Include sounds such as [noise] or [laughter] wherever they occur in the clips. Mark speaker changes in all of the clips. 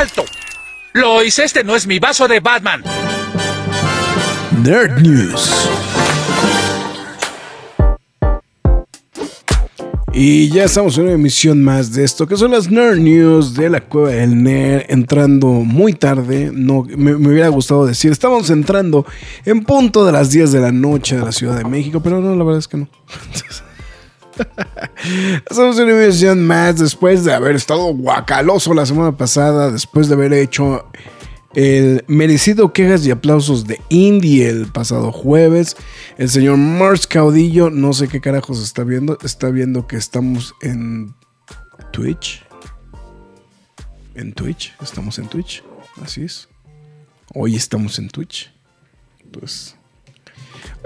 Speaker 1: ¡Alto! Lois, este no es mi vaso de Batman.
Speaker 2: Nerd News. Y ya estamos en una emisión más de esto, que son las Nerd News de la Cueva del Nerd, entrando muy tarde, no, me, me, hubiera gustado decir, estamos entrando en punto de las 10 de la noche de la Ciudad de México, pero no, la verdad es que no. [laughs] [laughs] Hacemos una emisión más después de haber estado guacaloso la semana pasada, después de haber hecho el merecido quejas y aplausos de Indie el pasado jueves. El señor Mars Caudillo, no sé qué carajos está viendo, está viendo que estamos en Twitch. En Twitch, estamos en Twitch, así es. Hoy estamos en Twitch. Pues.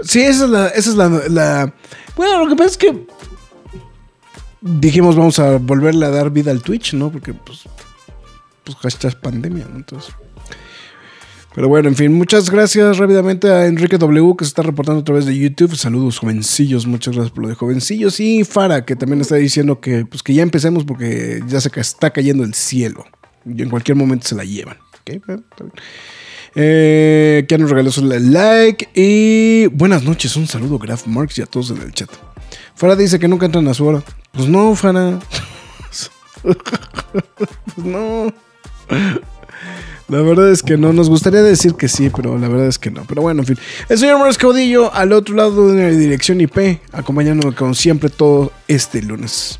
Speaker 2: Sí, esa es la. Esa es la, la bueno, lo que pasa es que dijimos vamos a volverle a dar vida al Twitch, ¿no? Porque pues, pues hashtag pandemia, ¿no? Entonces... Pero bueno, en fin, muchas gracias rápidamente a Enrique W que se está reportando a través de YouTube. Saludos, jovencillos, muchas gracias por lo de jovencillos. Y Fara, que también está diciendo que, pues, que ya empecemos porque ya se está cayendo el cielo. Y en cualquier momento se la llevan. ¿Okay? Eh, que nos regaló su like. Y buenas noches, un saludo, Graf Marx y a todos en el chat. Fara dice que nunca entran a su hora. Pues no, Fara. pues no. La verdad es que no. Nos gustaría decir que sí, pero la verdad es que no. Pero bueno, en fin. El señor Morris Caudillo al otro lado de la dirección IP, acompañándonos como siempre todo este lunes.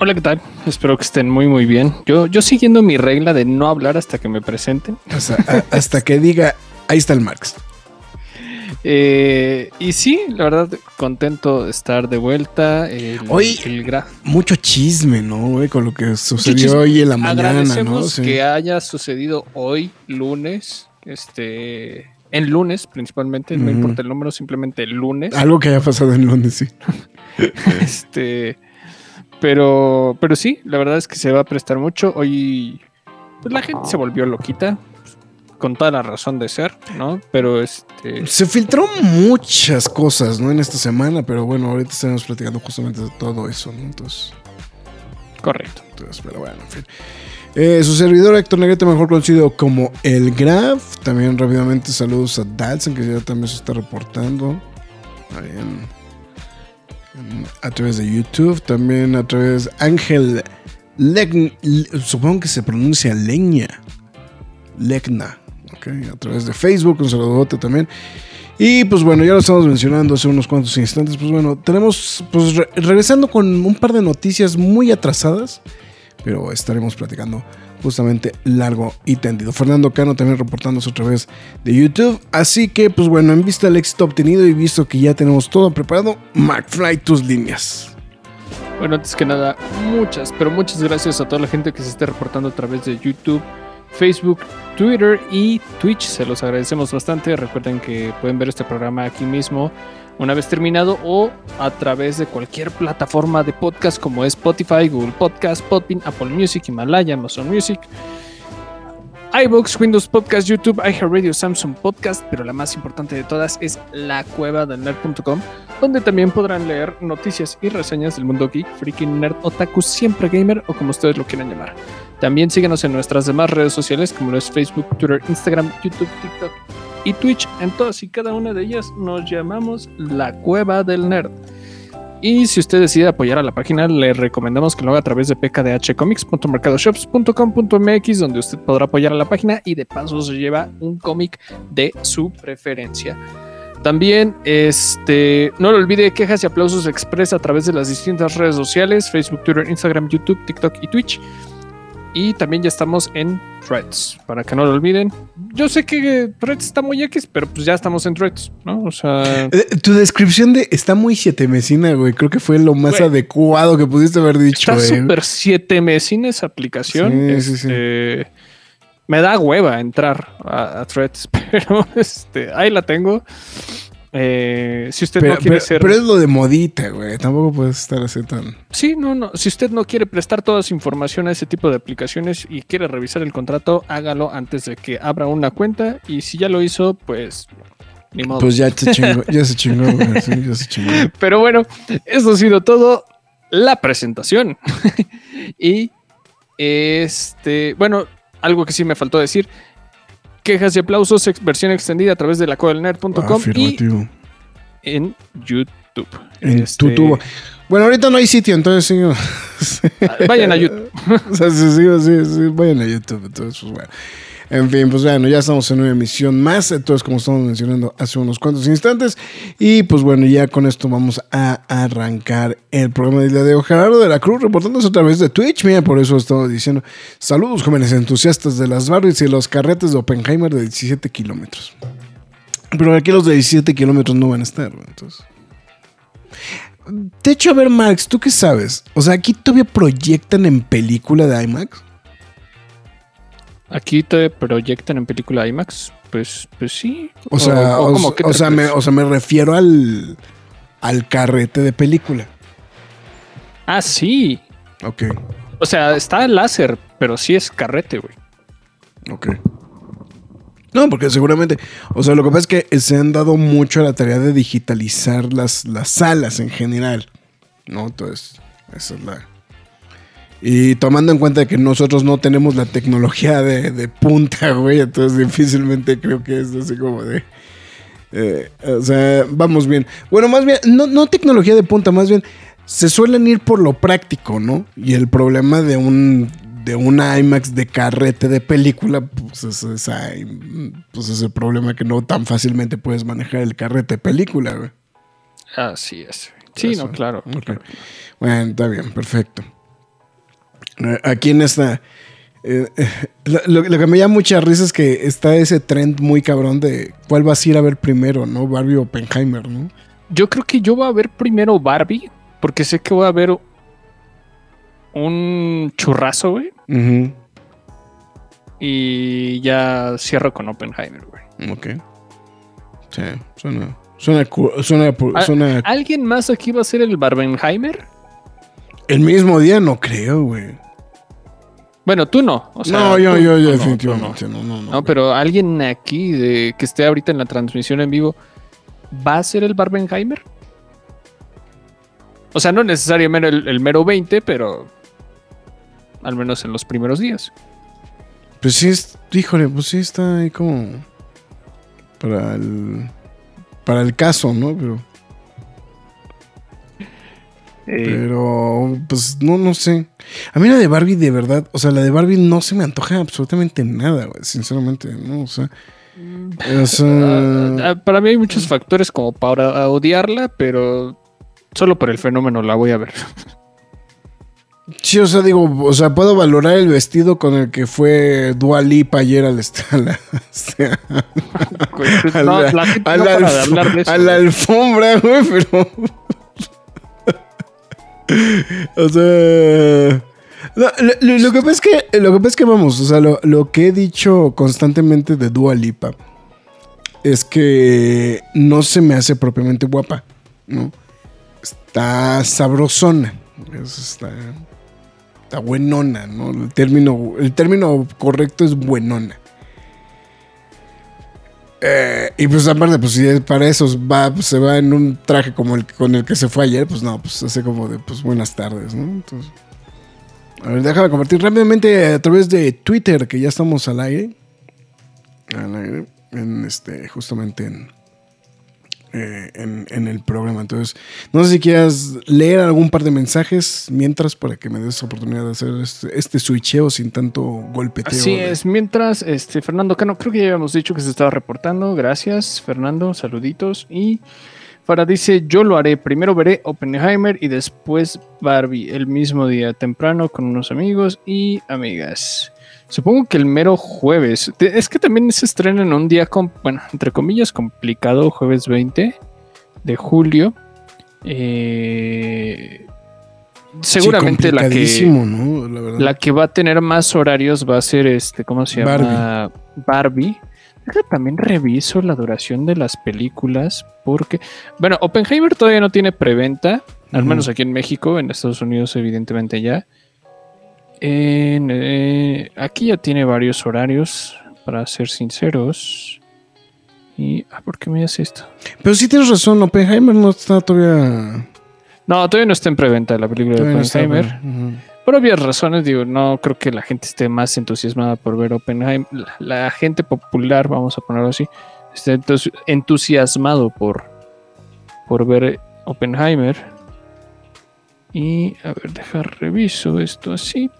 Speaker 3: Hola, ¿qué tal? Espero que estén muy, muy bien. Yo, yo siguiendo mi regla de no hablar hasta que me presenten.
Speaker 2: Hasta, a, hasta que diga, ahí está el Marx.
Speaker 3: Eh, y sí, la verdad, contento de estar de vuelta. El,
Speaker 2: hoy, el mucho chisme, ¿no? Con lo que sucedió hoy en la mañana, ¿no?
Speaker 3: Sí. que haya sucedido hoy, lunes, este. En lunes, principalmente, uh -huh. no importa el número, simplemente el lunes.
Speaker 2: Algo que haya pasado en lunes, sí. [laughs]
Speaker 3: este. Pero, pero sí, la verdad es que se va a prestar mucho. Hoy, pues la gente se volvió loquita con toda la razón de ser, ¿no? Pero este.
Speaker 2: Se filtró muchas cosas, ¿no? En esta semana, pero bueno, ahorita estaremos platicando justamente de todo eso, ¿no? Entonces.
Speaker 3: Correcto.
Speaker 2: Entonces, pero bueno, en fin. Eh, su servidor Héctor Negrete, mejor conocido como El Graf. También rápidamente saludos a Dalson, que ya también se está reportando. Ahí en, en, a través de YouTube. También a través de Ángel Legn, supongo que se pronuncia Leña. Legna. A través de Facebook, un saludote también. Y pues bueno, ya lo estamos mencionando hace unos cuantos instantes. Pues bueno, tenemos, pues re regresando con un par de noticias muy atrasadas, pero estaremos platicando justamente largo y tendido. Fernando Cano también reportándose otra vez de YouTube. Así que, pues bueno, en vista del éxito obtenido y visto que ya tenemos todo preparado, McFly, tus líneas.
Speaker 3: Bueno, antes que nada, muchas, pero muchas gracias a toda la gente que se esté reportando a través de YouTube. Facebook, Twitter y Twitch. Se los agradecemos bastante. Recuerden que pueden ver este programa aquí mismo una vez terminado o a través de cualquier plataforma de podcast como Spotify, Google Podcast, Podbean, Apple Music, Himalaya, Amazon Music, iBooks, Windows Podcast, YouTube, iHeartRadio, Samsung Podcast, pero la más importante de todas es la cueva del nerd.com, donde también podrán leer noticias y reseñas del mundo geek, freaking nerd, otaku, siempre gamer o como ustedes lo quieran llamar. También síguenos en nuestras demás redes sociales como es Facebook, Twitter, Instagram, YouTube, TikTok y Twitch. En todas y cada una de ellas nos llamamos La Cueva del Nerd. Y si usted decide apoyar a la página, le recomendamos que lo haga a través de pkdhcomics.mercadoshops.com.mx, donde usted podrá apoyar a la página y de paso se lleva un cómic de su preferencia. También, este, no lo olvide, quejas y aplausos expresa a través de las distintas redes sociales: Facebook, Twitter, Instagram, YouTube, TikTok y Twitch. Y también ya estamos en Threads, para que no lo olviden. Yo sé que Threads está muy X, pero pues ya estamos en Threads, ¿no? O sea,
Speaker 2: Eh, Tu descripción de está muy siete mesina, güey. Creo que fue lo más
Speaker 3: Güey.
Speaker 2: adecuado que pudiste haber dicho,
Speaker 3: está súper 7 meses esa aplicación.
Speaker 2: Sí, sí, sí.
Speaker 3: Este, Me da hueva entrar a, a Threads, [laughs] pero este, ahí la tengo. Eh, si usted
Speaker 2: Pero,
Speaker 3: no quiere
Speaker 2: pero-
Speaker 3: ser.
Speaker 2: pero es lo de modita, güey. Tampoco puedes estar así tan.
Speaker 3: Sí, no, no. Si usted no quiere prestar toda su información a ese tipo de aplicaciones y quiere revisar el contrato, hágalo antes de que abra una cuenta. Y si ya lo hizo, pues ni modo.
Speaker 2: Pues ya se chingó, [laughs] ya se chingó, güey. Sí, ya se chingó.
Speaker 3: Pero bueno, eso ha sido todo la presentación. [laughs] y este, bueno, algo que sí me faltó decir. Quejas y aplausos, versión extendida a través de la y
Speaker 2: Afirmativo.
Speaker 3: en YouTube.
Speaker 2: En
Speaker 3: Este,
Speaker 2: tu tubo. Bueno, ahorita no hay sitio, entonces sí.
Speaker 3: Vayan a YouTube. [laughs]
Speaker 2: o sea, sí, sí, sí, vayan a YouTube. Entonces, pues bueno. En fin, pues bueno, ya estamos en una emisión más. Entonces, como estamos mencionando hace unos cuantos instantes. Y pues bueno, ya con esto vamos a arrancar el programa del día de. Gerardo de la Cruz reportándose a través de Twitch. Mira, por eso estaba diciendo: Saludos, jóvenes entusiastas de las Barbies y los carretes de Oppenheimer de 17 kilómetros. Pero aquí los de 17 kilómetros no van a estar, entonces. De hecho, a ver, Max, ¿tú qué sabes? O sea, aquí todavía proyectan en película de IMAX.
Speaker 3: Aquí te proyectan en película IMAX. Pues, pues sí.
Speaker 2: O sea, o,
Speaker 3: ¿cómo? ¿Qué te
Speaker 2: o sea, me, o sea, me refiero al, al carrete de película.
Speaker 3: Ah, sí.
Speaker 2: Ok,
Speaker 3: O sea, está el láser, pero sí es carrete, güey.
Speaker 2: ok. No, porque seguramente, o sea, lo que pasa es que se han dado mucho a la tarea de digitalizar las, las salas en general. ¿No? Entonces, esa es la... Y tomando en cuenta que nosotros no tenemos la tecnología de, de punta, güey, entonces difícilmente creo que es así como de... eh, o sea, vamos bien. Bueno, más bien, no, no tecnología de punta, más bien se suelen ir por lo práctico, ¿no? Y el problema de un de una IMAX de carrete de película, pues es, pues es el problema que no tan fácilmente puedes manejar el carrete de película, güey.
Speaker 3: Así es. Sí,
Speaker 2: Eso.
Speaker 3: no, claro.
Speaker 2: Bueno, está bien, perfecto. Aquí en esta. eh, eh, lo, que me llama mucha risa es que está ese trend muy cabrón de cuál vas a ir a ver primero, ¿no? Barbie o Oppenheimer, ¿no?
Speaker 3: Yo creo que yo voy a ver primero Barbie, porque sé que voy a ver un churrazo, güey. Y ya cierro con Oppenheimer, güey.
Speaker 2: Ok. Sí, suena. Suena. Suena. pu-
Speaker 3: Ah,
Speaker 2: suena-
Speaker 3: ¿Alguien más aquí va a ser el Barbenheimer?
Speaker 2: El mismo día no creo, güey.
Speaker 3: Bueno, tú no. o sea,
Speaker 2: no, yo,
Speaker 3: tú-
Speaker 2: yo, yo,
Speaker 3: no,
Speaker 2: definitivamente. no, no. No,
Speaker 3: No, pero alguien aquí de, que esté ahorita en la transmisión en vivo, ¿va a ser el Barbenheimer? O sea, no necesariamente el, el mero 20, pero al menos en los primeros días.
Speaker 2: Pues sí, es, híjole, pues sí está ahí como para el para el caso, ¿no? Pero, pero pues no, no sé. A mí la de Barbie de verdad, o sea, la de Barbie no se me antoja absolutamente nada, güey, sinceramente, ¿no? O sea, o sea,
Speaker 3: Ah, ah, para mí hay muchos factores como para odiarla, pero solo por el fenómeno la voy a ver.
Speaker 2: sí, o sea, digo, o sea, puedo valorar el vestido con el que fue Dua Lipa ayer al [laughs] la, a
Speaker 3: no,
Speaker 2: la-
Speaker 3: la gente
Speaker 2: a [laughs] o sea. lo, que pasa es que. Lo que pasa es que vamos, o sea, lo, que he dicho constantemente de Dua Lipa es que no se me hace propiamente guapa, ¿no? Está sabrosona. es- Está, está buenona, ¿no? El término, el término correcto es buenona. Eh, y pues aparte, pues si es para eso va, pues, se va en un traje como el con el que se fue ayer, pues no, pues hace como de pues buenas tardes, ¿no? Entonces. A ver, déjame compartir rápidamente a través de Twitter, que ya estamos al aire. Al aire. En este, justamente en, eh, en, en el programa. Entonces, no sé si quieras leer algún par de mensajes mientras para que me des oportunidad de hacer este, este switcheo sin tanto golpeteo.
Speaker 3: Así
Speaker 2: de-
Speaker 3: es, mientras este Fernando Cano, creo que ya habíamos dicho que se estaba reportando. Gracias, Fernando, saluditos. Y Farah dice: Yo lo haré. Primero veré Oppenheimer y después Barbie el mismo día, temprano, con unos amigos y amigas. Supongo que el mero jueves. Es que también se estrena en un día, con, bueno, entre comillas, complicado, jueves 20 de julio. Eh, seguramente
Speaker 2: Sí,
Speaker 3: la que.
Speaker 2: La
Speaker 3: que va a tener más horarios va a ser este, ¿cómo se llama? Barbie. Deja, También reviso la duración de las películas porque, bueno, Oppenheimer todavía no tiene preventa, al menos aquí en México, en Estados Unidos evidentemente ya. En, eh, aquí ya tiene varios horarios, para ser sinceros. Y, ah, ¿por qué me hace esto?
Speaker 2: Pero sí tienes razón, Oppenheimer no está todavía.
Speaker 3: No, todavía no está en preventa la película de
Speaker 2: no
Speaker 3: Oppenheimer. Por obvias razones, digo, no creo que la gente esté más entusiasmada por ver Oppenheimer. La, la gente popular, vamos a ponerlo así, esté entus- entusiasmado por, por ver Oppenheimer. Y, a ver, dejar reviso esto así.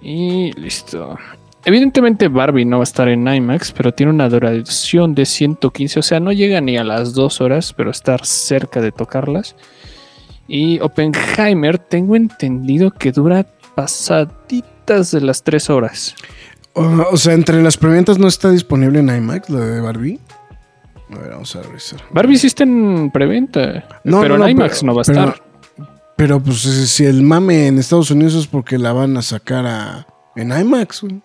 Speaker 3: Y listo. Evidentemente Barbie no va a estar en IMAX, pero tiene una duración de 115, o sea, no llega ni a las dos horas, pero estar cerca de tocarlas. Y Oppenheimer, tengo entendido que dura pasaditas de las tres horas.
Speaker 2: O, o sea, entre las preventas no está disponible en IMAX, la de Barbie. A ver, vamos a revisar.
Speaker 3: Barbie sí está en preventa,
Speaker 2: No,
Speaker 3: pero
Speaker 2: no,
Speaker 3: en IMAX
Speaker 2: pero-
Speaker 3: no va a
Speaker 2: pero-
Speaker 3: estar.
Speaker 2: Pero pues si si el mame en Estados Unidos es porque la van a sacar a, en IMAX, güey.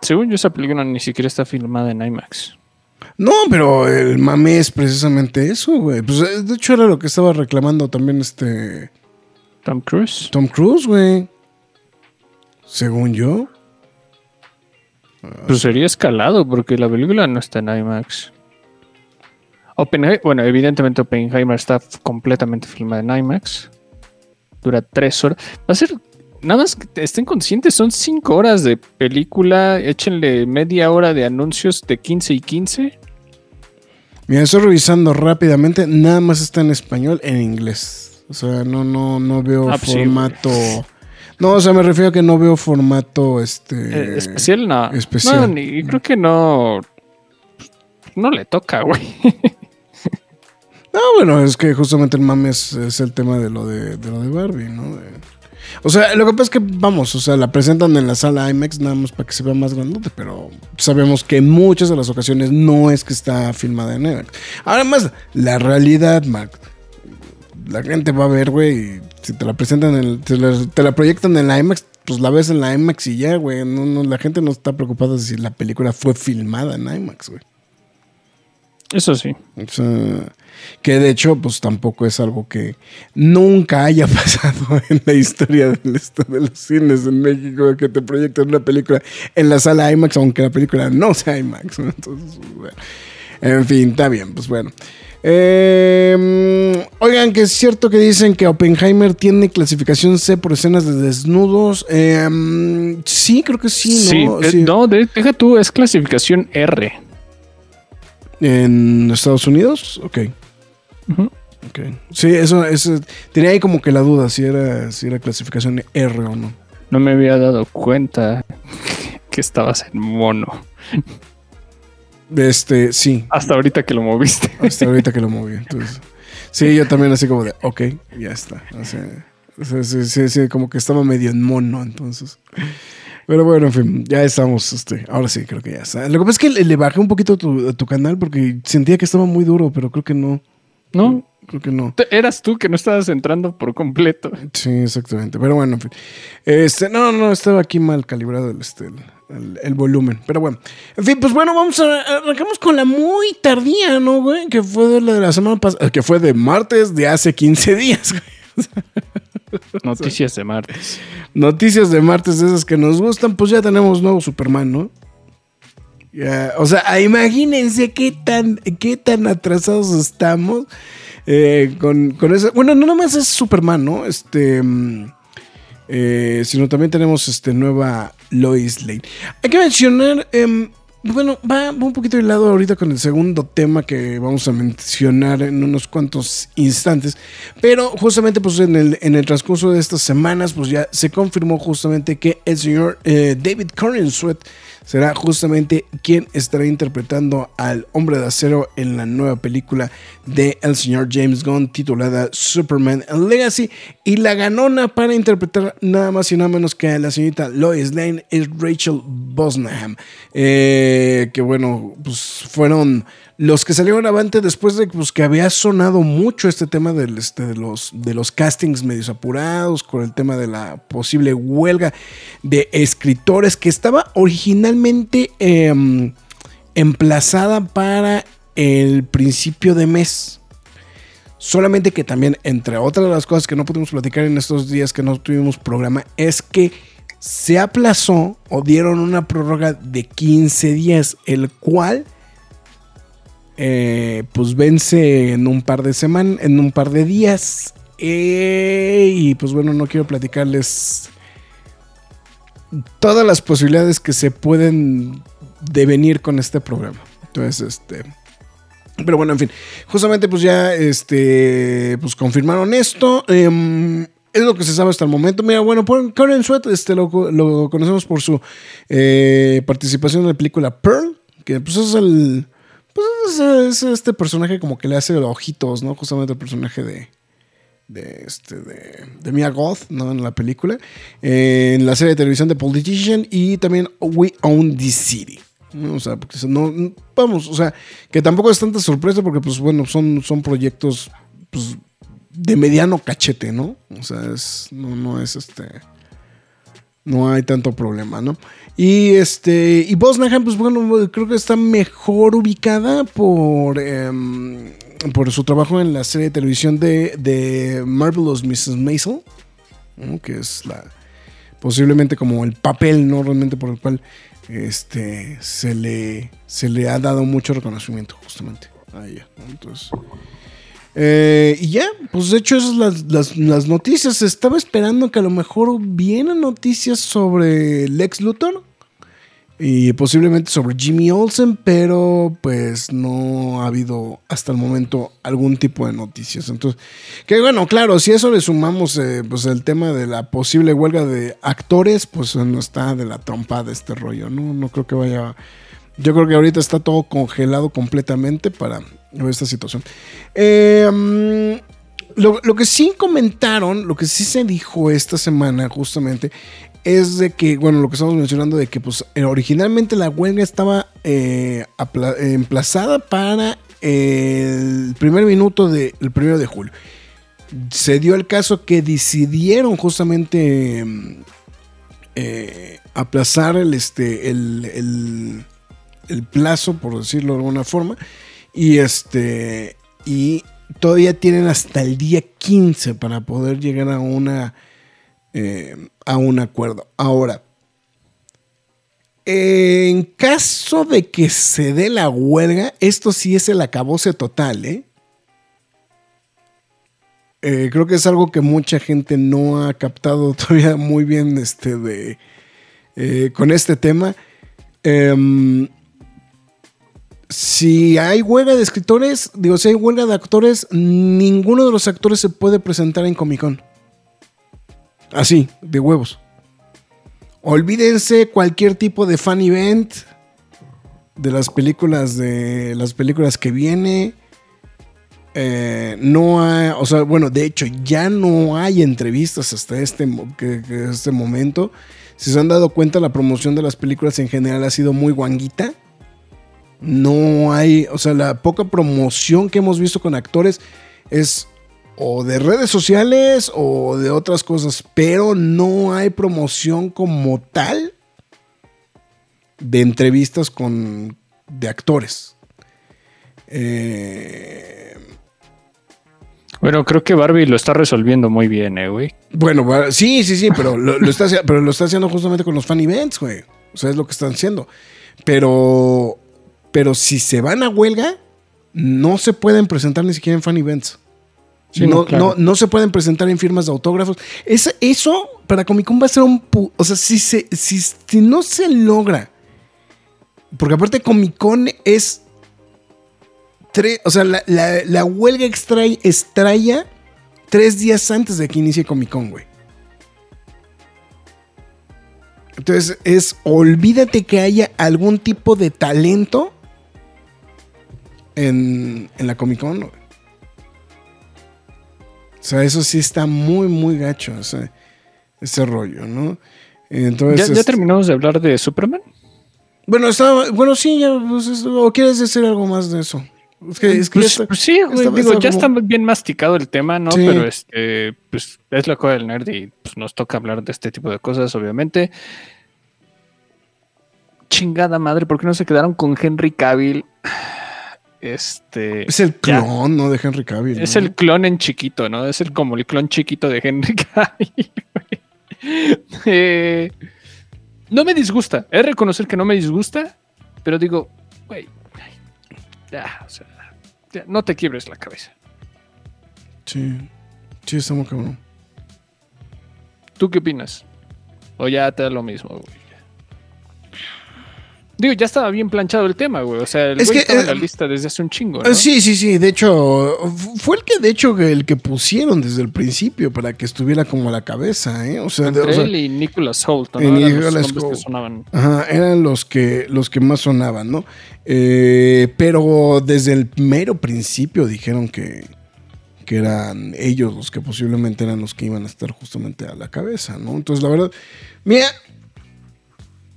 Speaker 3: Según yo, esa película ni siquiera está filmada en IMAX.
Speaker 2: No, pero el mame es precisamente eso, güey. Pues eh, de hecho era lo que estaba reclamando también este
Speaker 3: Tom Cruise.
Speaker 2: Tom Cruise, güey. Según yo.
Speaker 3: Pues sería escalado porque la película no está en IMAX. Oppenheimer, bueno, evidentemente Oppenheimer está completamente filmada en IMAX. Dura tres horas. Va a ser, nada más que estén conscientes, son cinco horas de película. Échenle media hora de anuncios de 15 y 15.
Speaker 2: Mira, estoy revisando rápidamente. Nada más está en español, en inglés. O sea, no, no, no veo
Speaker 3: Ah, pues sí,
Speaker 2: formato. No, o sea, me refiero a que no veo formato este.
Speaker 3: Eh, especial, no.
Speaker 2: especial.
Speaker 3: No, ni- creo que no. No le toca, güey. [laughs]
Speaker 2: No, bueno, es que justamente el mame es, es el tema de lo de, de lo de Barbie, ¿no? De- o sea, lo que pasa es que, vamos, o sea, la presentan en la sala IMAX nada más para que se vea más grandote, pero sabemos que en muchas de las ocasiones no es que está filmada en IMAX. Además, la realidad, Mark, la gente va a ver, güey, y si te la presentan, en el- te, la, te la proyectan en la IMAX, pues la ves en la IMAX y ya, güey. No, no, la gente no está preocupada de si la película fue filmada en IMAX, güey.
Speaker 3: Eso sí.
Speaker 2: O sea, que de hecho, pues tampoco es algo que nunca haya [laughs] pasado en la historia del de los cines en México, que te proyectan una película en la sala IMAX, aunque la película no sea IMAX. Entonces, pues, bueno. En fin, está bien, pues bueno. Eh, oigan, que es cierto que dicen que Oppenheimer tiene clasificación C por escenas de desnudos. Eh, mm, sí, creo que sí, ¿no?
Speaker 3: Sí, eh,
Speaker 2: Sí.
Speaker 3: no, de- deja tú, es clasificación R.
Speaker 2: ¿En Estados Unidos? Ok.
Speaker 3: Ujú.
Speaker 2: Ok. Sí, eso, eso tenía ahí como que la duda si era, si era clasificación R o no.
Speaker 3: No me había dado cuenta [laughs] que estabas en mono.
Speaker 2: Este, sí,
Speaker 3: Hasta ahorita que lo moviste.
Speaker 2: hasta ahorita que lo moví. Entonces, sí, yo también así como de, ok, ya está. O sea, o sea, sí, sí, sí, como que estaba medio en mono, entonces. Pero bueno, en fin, ya estamos, este, ahora sí, creo que ya está. Lo que pasa es que le, le bajé un poquito a tu, a tu canal porque sentía que estaba muy duro, pero creo que no.
Speaker 3: No,
Speaker 2: Creo que no.
Speaker 3: te- eras tú que no estabas entrando por completo.
Speaker 2: Sí, exactamente. Pero bueno, en fin. Este, no, no, estaba aquí mal calibrado el, este, el, volumen. Pero bueno. En fin, pues bueno, vamos a. Arrancamos con la muy tardía, ¿no, güey? Que fue de la de la semana pasada. Que fue de martes de hace 15 días, güey. [laughs]
Speaker 3: Noticias de martes.
Speaker 2: Noticias de martes de esas que nos gustan, pues ya tenemos nuevo Superman, ¿no? Ya, o sea, imagínense qué tan, qué tan atrasados estamos eh, con, con eso. Bueno, no nomás es Superman, ¿no? Este. mm, eh, sino también tenemos este nueva Lois Lane. Hay que mencionar. em, bueno, va, va un poquito de lado ahorita con el segundo tema que vamos a mencionar en unos cuantos instantes. Pero justamente pues en el, en el transcurso de estas semanas pues ya se confirmó justamente que el señor eh, David Corenswet será justamente quien estará interpretando al hombre de acero en la nueva película de el señor James Gunn titulada Superman Legacy. Y la ganona para interpretar nada más y nada menos que a la señorita Lois Lane es Rachel Bosnaham. Eh, que bueno, pues fueron los que salieron avante después de pues, que había sonado mucho este tema este, de, los, de los castings medios apurados, con el tema de la posible huelga de escritores que estaba originalmente em, emplazada para el principio de mes. Solamente que también, entre otras de las cosas que no pudimos platicar en estos días que no tuvimos programa, es que se aplazó o dieron una prórroga de 15 días, el cual eh, pues vence en un par de semanas, en un par de días. Eh, y pues bueno, no quiero platicarles todas las posibilidades que se pueden devenir con este programa. Entonces, este. Pero bueno, en fin. Justamente, pues ya este. Pues confirmaron esto. Em, es lo que se sabe hasta el momento. Mira, bueno, Karen Sweat este, lo, conocemos por su eh, participación en la película Pearl. Que pues es el pues es, este personaje como que le hace ojitos, ¿no? Justamente el personaje de, de, este, de, Mia Goth, ¿no? En la película. en la serie de televisión de Politician y también We Own This City. O sea, porque no, vamos, o sea, que tampoco es tanta sorpresa porque, pues bueno, son, son proyectos pues, de mediano cachete, ¿no? O sea, es, no, no es este no hay tanto problema, ¿no? Y este. Y Bosnahan, pues bueno, creo que está mejor ubicada por. Em, por su trabajo en la serie de televisión de, de Marvelous Mrs. Maisel. Que es la. Posiblemente como el papel, ¿no? Realmente por el cual. Este. Se le. Se le ha dado mucho reconocimiento, justamente. A ella. Entonces. Eh, y ya, pues de hecho esas son las, noticias. Estaba esperando que a lo mejor vienen noticias sobre Lex Luthor y posiblemente sobre Jimmy Olsen, pero pues no ha habido hasta el momento algún tipo de noticias. Entonces, que bueno, claro, si eso le sumamos eh, pues el tema de la posible huelga de actores, pues no está de la trompa de este rollo, ¿no? No creo que vaya... Yo creo que ahorita está todo congelado completamente para esta situación. Em, lo, que sí comentaron, lo que sí se dijo esta semana justamente, es de que, bueno, lo que estamos mencionando de que pues eh, originalmente la huelga estaba eh, emplazada para el primer minuto del primero de julio. Se dio el caso que decidieron justamente eh, aplazar el, este, el, el plazo, por decirlo de alguna forma, y este. Y todavía tienen hasta el día 15 para poder llegar a una. Eh, a un acuerdo. Ahora. En caso de que se dé la huelga, esto sí es el acabose total, ¿eh? eh creo que es algo que mucha gente no ha captado [laughs] todavía muy bien este de, eh, con este tema. Eh, si hay huelga de escritores, digo, si hay huelga de actores, ninguno de los actores se puede presentar en Comic Con. Así, de huevos. Olvídense cualquier tipo de fan event de las películas de las películas que viene. Eh, no hay, o sea, bueno, de hecho ya no hay entrevistas hasta este, este momento. Si se han dado cuenta, la promoción de las películas en general ha sido muy guanguita no hay, o sea, la poca promoción que hemos visto con actores es o de redes sociales o de otras cosas, pero no hay promoción como tal de entrevistas con de actores.
Speaker 3: Eh, bueno, creo que Barbie lo está resolviendo muy bien, eh, güey.
Speaker 2: Bueno, sí, sí, sí, pero lo, está, pero lo está haciendo justamente con los fan events, güey. O sea, es lo que están haciendo. Pero pero si se van a huelga, no se pueden presentar ni siquiera en fan events. no, no, se pueden presentar en firmas de autógrafos. eso para Comic Con va a ser un... O sea, si, se, si, no se logra... Porque aparte Comic Con es... o sea, la, huelga extra, extraña tres días antes de que inicie Comic Con, güey. Entonces es, olvídate que haya algún tipo de talento en, en la Comic Con. güey. O sea, eso sí está muy, muy gacho, ese, ese rollo, ¿no? Entonces,
Speaker 3: ¿Ya, ya
Speaker 2: este,
Speaker 3: terminamos de hablar de Superman?
Speaker 2: bueno, estaba, bueno, sí, ya, pues, es- o quieres decir algo más de eso. Es que, es que
Speaker 3: Pues,
Speaker 2: está-
Speaker 3: pues sí, güey,
Speaker 2: está-
Speaker 3: digo,
Speaker 2: está
Speaker 3: ya
Speaker 2: como-
Speaker 3: está bien masticado el tema, ¿no?
Speaker 2: Sí.
Speaker 3: Pero este, pues es la cosa del nerd y pues, nos toca hablar de este tipo de cosas, obviamente. Chingada madre, ¿por qué no se quedaron con Henry Cavill? Este.
Speaker 2: es el
Speaker 3: ya.
Speaker 2: clon, ¿no? De Henry Cavill.
Speaker 3: Es el clon en chiquito, ¿no? Es el como el clon chiquito de Henry [laughs] Cavill. Eh, no me disgusta. Es reconocer que no me disgusta, pero digo, güey, ya, o sea, ya, no te quiebres la cabeza.
Speaker 2: Sí, sí, está muy cabrón.
Speaker 3: ¿Tú qué opinas? O ya te da lo mismo, güey. Digo, ya estaba bien planchado el tema, güey. O sea, el
Speaker 2: Es
Speaker 3: güey
Speaker 2: que,
Speaker 3: estaba en
Speaker 2: eh,
Speaker 3: la lista desde hace un chingo, ¿no?
Speaker 2: Sí, sí, sí. De hecho, fu- fue el que, de hecho, el que pusieron desde el principio para que estuviera como a la cabeza, ¿eh? O sea, de- o sea,
Speaker 3: él y Nicholas Holt, ¿no?
Speaker 2: y
Speaker 3: Eran los que sonaban.
Speaker 2: Ajá, eran los que, los que más sonaban, ¿no? Eh, pero desde el mero principio dijeron que, que eran ellos los que posiblemente eran los que iban a estar justamente a la cabeza, ¿no? Entonces, la verdad, mira,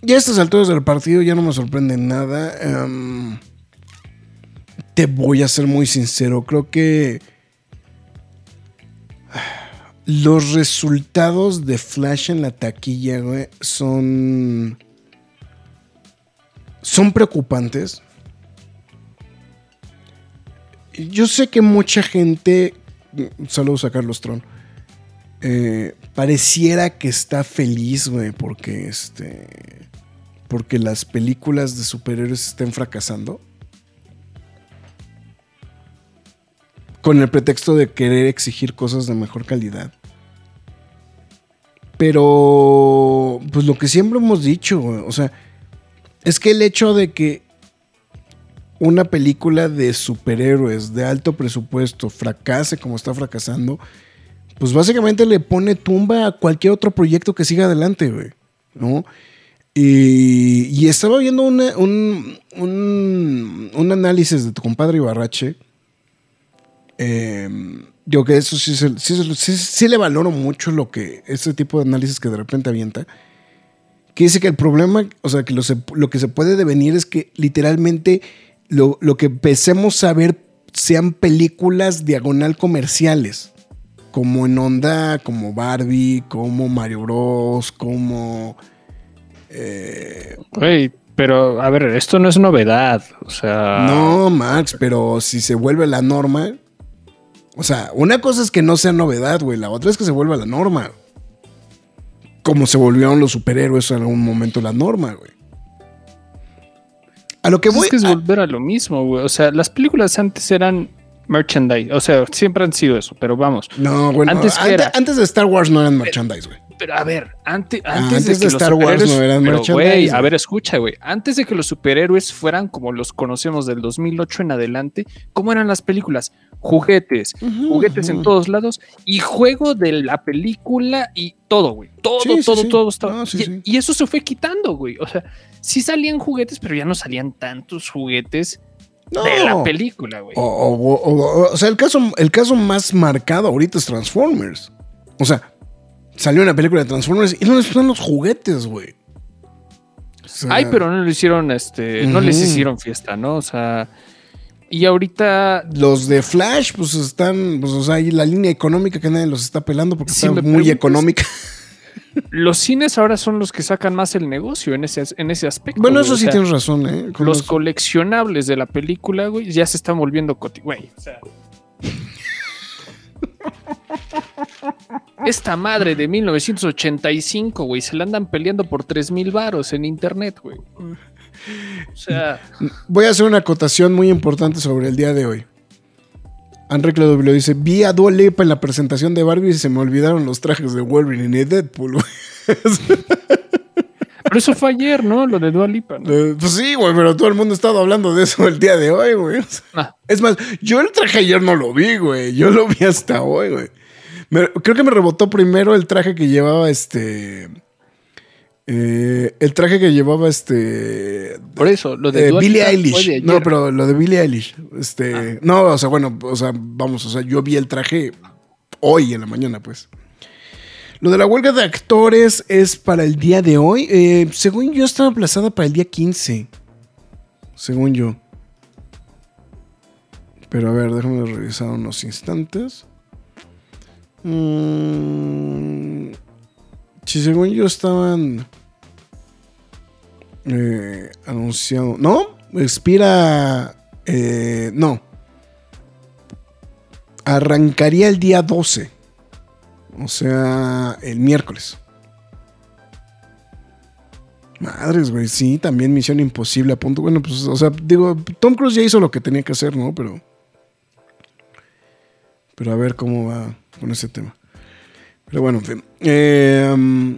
Speaker 2: ya a estas alturas del partido ya no me sorprende nada. Em, te voy a ser muy sincero, creo que los resultados de Flash en la taquilla, güey, son. Son preocupantes. Yo sé que mucha gente. Saludos a Carlos Tron. eh, pareciera que está feliz, güey, porque este. Porque las películas de superhéroes estén fracasando. Con el pretexto de querer exigir cosas de mejor calidad. Pero, pues lo que siempre hemos dicho, o sea, es que el hecho de que una película de superhéroes de alto presupuesto fracase como está fracasando, pues básicamente le pone tumba a cualquier otro proyecto que siga adelante, güey, ¿no? Y, y estaba viendo una- un, un, un análisis de tu compadre Ibarrache. Eh, digo que eso sí, sí, le valoro mucho lo que ese tipo de análisis que de repente avienta. Que dice que el problema, o sea, que lo que se puede devenir es que literalmente lo, lo que empecemos a ver sean películas diagonal comerciales. Como en onda, como Barbie, como Mario Bros, como. eh,
Speaker 3: Güey, pero a ver, esto no es novedad. O sea.
Speaker 2: No, Max, pero si se vuelve la norma. O sea, una cosa es que no sea novedad, güey. La otra es que se vuelva la norma. Como se volvieron los superhéroes en algún momento la norma, güey. A lo que
Speaker 3: Pues
Speaker 2: voy.
Speaker 3: es que es
Speaker 2: a-
Speaker 3: volver a lo mismo, güey. O sea, las películas antes eran merchandise. O sea, siempre han sido eso, pero vamos.
Speaker 2: no, bueno,
Speaker 3: antes
Speaker 2: antes,
Speaker 3: que era-
Speaker 2: antes de Star Wars no eran merchandise, güey.
Speaker 3: Pero a ver, ante- antes,
Speaker 2: antes
Speaker 3: de
Speaker 2: de
Speaker 3: que los
Speaker 2: Star Wars no eran
Speaker 3: pero,
Speaker 2: merchandise,
Speaker 3: güey, a ver, escucha, güey. Antes de que los superhéroes fueran como los conocemos del 2008 en adelante, ¿cómo eran las películas? Juguetes, juguetes en todos lados y juego de la película y todo, güey. Todo,
Speaker 2: Sí, sí,
Speaker 3: todo,
Speaker 2: sí.
Speaker 3: todo.
Speaker 2: No,
Speaker 3: y,
Speaker 2: sí.
Speaker 3: y eso se fue quitando, güey. O sea, sí salían juguetes, pero ya no salían tantos juguetes de la película, güey.
Speaker 2: O, o- o- o- sea, el caso, el caso más marcado ahorita es Transformers. O sea, salió una película de Transformers y no les están los juguetes, güey. Sea,
Speaker 3: Ay, pero no lo hicieron, este, no les hicieron fiesta, ¿no? O sea, y ahorita
Speaker 2: Los de Flash, pues están, pues, o sea, hay la línea económica que nadie los está pelando porque
Speaker 3: Si
Speaker 2: está muy
Speaker 3: preguntas-
Speaker 2: económica.
Speaker 3: Los cines ahora son los que sacan más el negocio en ese, en ese aspecto.
Speaker 2: Bueno,
Speaker 3: güey.
Speaker 2: eso
Speaker 3: O
Speaker 2: sí
Speaker 3: sea,
Speaker 2: tienes razón, ¿eh? Con
Speaker 3: Los
Speaker 2: los-
Speaker 3: coleccionables de la película, güey, ya se están volviendo coti... Güey, o sea... Esta madre de 1985, güey, se la andan peleando por 3 mil varos en internet, güey. O sea,
Speaker 2: Voy a hacer una acotación muy importante sobre el día de hoy. Enrique W dice, vi a Dua Lipa en la presentación de Barbie y se me olvidaron los trajes de Wolverine y Deadpool, güey. [laughs]
Speaker 3: pero eso fue ayer, ¿no? Lo de Dua Lipa, ¿no?
Speaker 2: Eh, Pues sí, güey, pero todo el mundo ha estado hablando de eso el día de hoy, güey. O sea,
Speaker 3: Ah,
Speaker 2: Es más, yo el traje ayer no lo vi, güey. Yo lo vi hasta hoy, güey. Me- creo que me rebotó primero el traje que llevaba este. Eh, el traje que llevaba este.
Speaker 3: Por eso, lo de
Speaker 2: eh, Billie
Speaker 3: de
Speaker 2: Eilish. No, pero lo de Billie Eilish. Este.
Speaker 3: Ah.
Speaker 2: No, o sea, bueno, o sea, vamos, o sea, yo vi el traje hoy en la mañana, pues. Lo de la huelga de actores es para el día de hoy. Eh, según yo, estaba aplazada para el día 15. Según yo. Pero a ver, déjame revisar unos instantes. Mm, si según yo estaban eh, anunciado. No, expira. eh, no. Arrancaría el día 12. O sea, el miércoles. Madres, güey. Sí, también Misión Imposible a punto. Bueno, pues, o sea, digo, Tom Cruise ya hizo lo que tenía que hacer, ¿no? Pero. Pero a ver cómo va con ese tema. Pero bueno, en fin. Eh, um,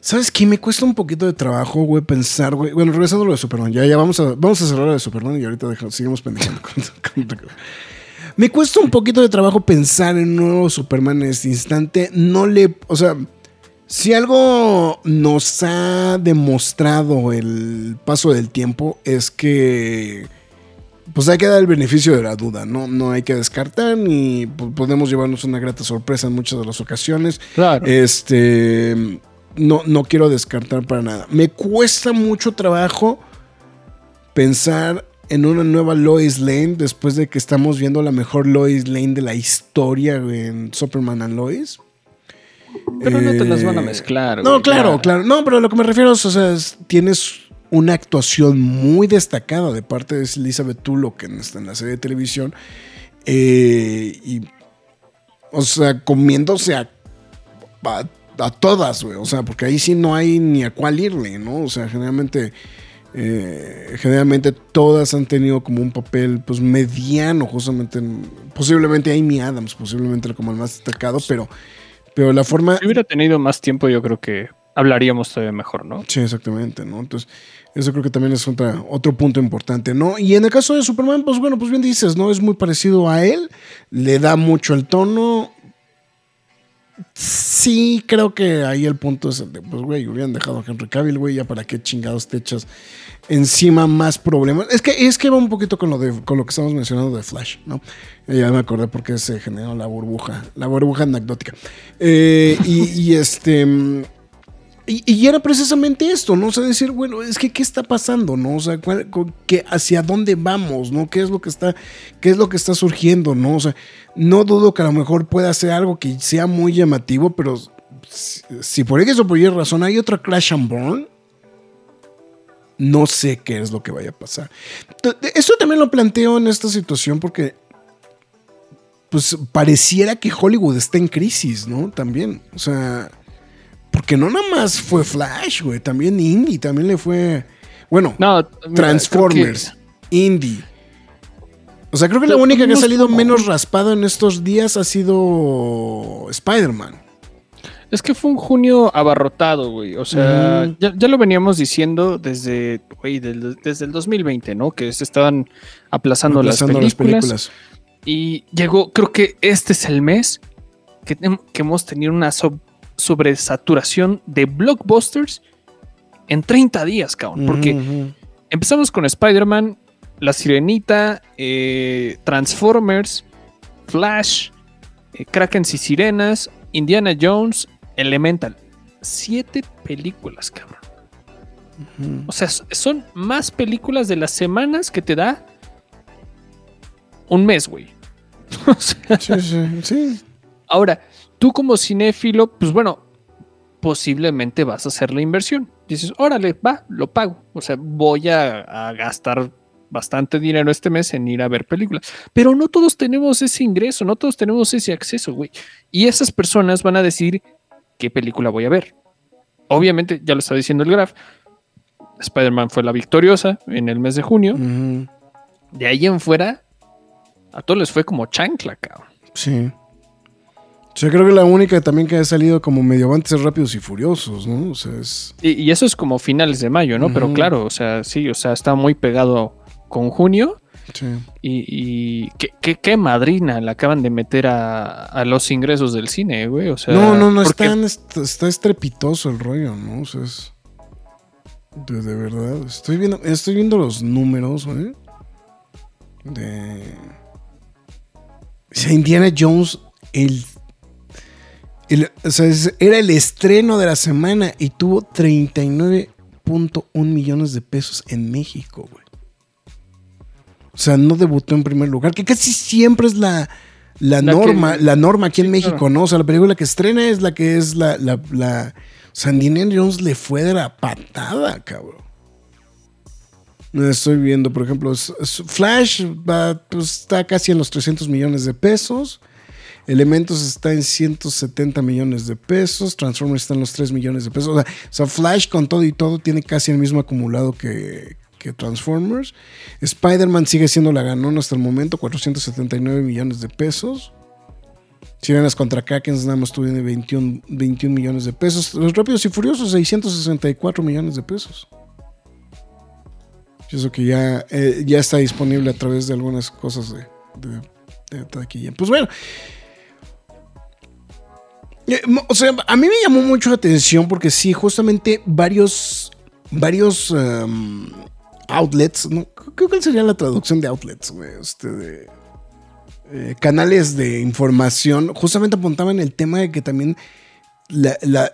Speaker 2: ¿Sabes qué? Me cuesta un poquito de trabajo, güey, pensar, güey. Bueno, regresando a lo de Superman. Ya, ya vamos a, vamos a cerrar lo de Superman y ahorita deja- seguimos pendejando. Me cuesta un poquito de trabajo pensar en un nuevo Superman en este instante. No le. O sea, si algo nos ha demostrado el paso del tiempo es que. Pues hay que dar el beneficio de la duda, ¿no? No hay que descartar ni podemos llevarnos una grata sorpresa en muchas de las ocasiones.
Speaker 3: Claro.
Speaker 2: Este. No, no quiero descartar para nada. Me cuesta mucho trabajo pensar en una nueva Lois Lane después de que estamos viendo la mejor Lois Lane de la historia en Superman and Lois.
Speaker 3: pero no te las van a
Speaker 2: Eh,
Speaker 3: mezclar.
Speaker 2: No,
Speaker 3: güey,
Speaker 2: claro,
Speaker 3: ya.
Speaker 2: claro. No, pero a lo que me refiero es, o sea, es- tienes una actuación muy destacada de parte de Elizabeth Tulloch en, esta- en la serie de televisión. eh, y, o sea, comiéndose a, a, todas, güey. O sea, porque ahí sí no hay ni a cuál irle, ¿no? O sea, generalmente... eh, generalmente todas han tenido como un papel pues mediano justamente en- posiblemente Amy Adams posiblemente como el más destacado pero pero la forma
Speaker 3: Si hubiera tenido más tiempo, yo creo que hablaríamos todavía mejor, ¿no?
Speaker 2: Sí, exactamente, ¿no? Entonces, eso creo que también es otro punto importante, ¿no? Y en el caso de Superman, pues bueno, pues bien dices, ¿no? Es muy parecido a él, le da mucho el tono. Sí, creo que ahí el punto es el de, pues, güey, hubieran dejado a Henry Cavill, güey, ya para qué chingados te echas encima más problemas. Es que, es que va un poquito con lo, de, con lo que estamos mencionando de Flash, ¿no? Eh, Ya me acordé porque se generó la burbuja, la burbuja anecdótica. Eh, y, y este... y, era precisamente esto, ¿no? O sea, decir, bueno, es que ¿qué está pasando, no? O sea, ¿cuál- ¿hacia dónde vamos, no? ¿Qué es lo que está, qué es lo que está surgiendo, no? O sea, no dudo que a lo mejor pueda ser algo que sea muy llamativo, pero si, por X o por Y razón hay otra Crash and Burn, no sé qué es lo que vaya a pasar. Esto también lo planteo en esta situación porque pues pareciera que Hollywood está en crisis, ¿no? También, o sea, porque no nada más fue Flash, güey, también Indy, también le fue, bueno,
Speaker 3: No, mira,
Speaker 2: Transformers,
Speaker 3: creo
Speaker 2: Indy. O sea, creo que la única que ha salido menos raspado en estos días ha sido Spider-Man.
Speaker 3: que- Es que fue un junio abarrotado, güey. O sea, ya, ya lo veníamos diciendo desde, güey, del- desde el 2020, ¿no? Que se estaban aplazando,
Speaker 2: Aplazando
Speaker 3: las, películas, Y llegó, creo que este es el mes que, que hemos tenido una sob- sobresaturación de blockbusters en 30 días, cabrón. Porque empezamos con Spider-Man, La Sirenita, eh, Transformers, Flash, eh, Kraken y Sirenas, Indiana Jones, Elemental. Siete películas, cabrón. O sea, son más películas de las semanas que te da un mes, güey. [laughs] O sea,
Speaker 2: Sí, sí, sí.
Speaker 3: Ahora, tú como cinéfilo, pues bueno, posiblemente vas a hacer la inversión. Dices, órale, va, lo pago. O sea, voy a, a gastar bastante dinero este mes en ir a ver películas. Pero no todos tenemos ese ingreso, no todos tenemos ese acceso, güey. Y esas personas van a decidir qué película voy a ver. Obviamente, ya lo está diciendo el Graf, Spider-Man fue la victoriosa en el mes de junio. De ahí en fuera, a todos les fue como chancla, cabrón.
Speaker 2: Sí. Yo creo que la única también que ha salido como medio avantes es Rápidos y Furiosos, ¿no? O sea, es...
Speaker 3: Y, y eso es como finales de mayo, ¿no? Pero claro, o sea, sí, o sea, está muy pegado con junio.
Speaker 2: Sí.
Speaker 3: Y, y ¿qué, qué, qué madrina le acaban de meter a, a los ingresos del cine, güey. O sea,
Speaker 2: no, no, no,
Speaker 3: porque-
Speaker 2: está, está, está estrepitoso el rollo, ¿no? O sea, es. De, de verdad. Estoy viendo, estoy viendo los números, güey. De. O sea, Indiana Jones, el. El- o sea, es- era el estreno de la semana y tuvo 39.1 millones de pesos en México, güey. O sea, no debutó en primer lugar, que casi siempre es la, la,
Speaker 3: La que-
Speaker 2: norma, la norma aquí en
Speaker 3: Sí,
Speaker 2: México,
Speaker 3: claro.
Speaker 2: ¿no? O sea, la película que estrena es la que es la. la, la o sea, Indiana Jones le fue de la patada, cabrón. Estoy viendo, por ejemplo, Flash va, pues, está casi en los 300 millones de pesos. Elementos está en 170 millones de pesos. Transformers está en los 3 millones de pesos. O sea, Flash con todo y todo tiene casi el mismo acumulado que, Transformers. Spider-Man sigue siendo la ganona hasta el momento, 479 millones de pesos. Sirenas contra Krakens nada más tuvieron 21, 21 millones de pesos. Los Rápidos y Furiosos, 664 millones de pesos. Eso que ya, eh, ya está disponible a través de algunas cosas de, de, de taquilla. Pues bueno. Eh, O sea, a mí me llamó mucho la atención porque sí, justamente varios, varios um, outlets, ¿no? Creo que sería la traducción de outlets, güey, este, de, eh, canales de información, justamente apuntaban el tema de que también,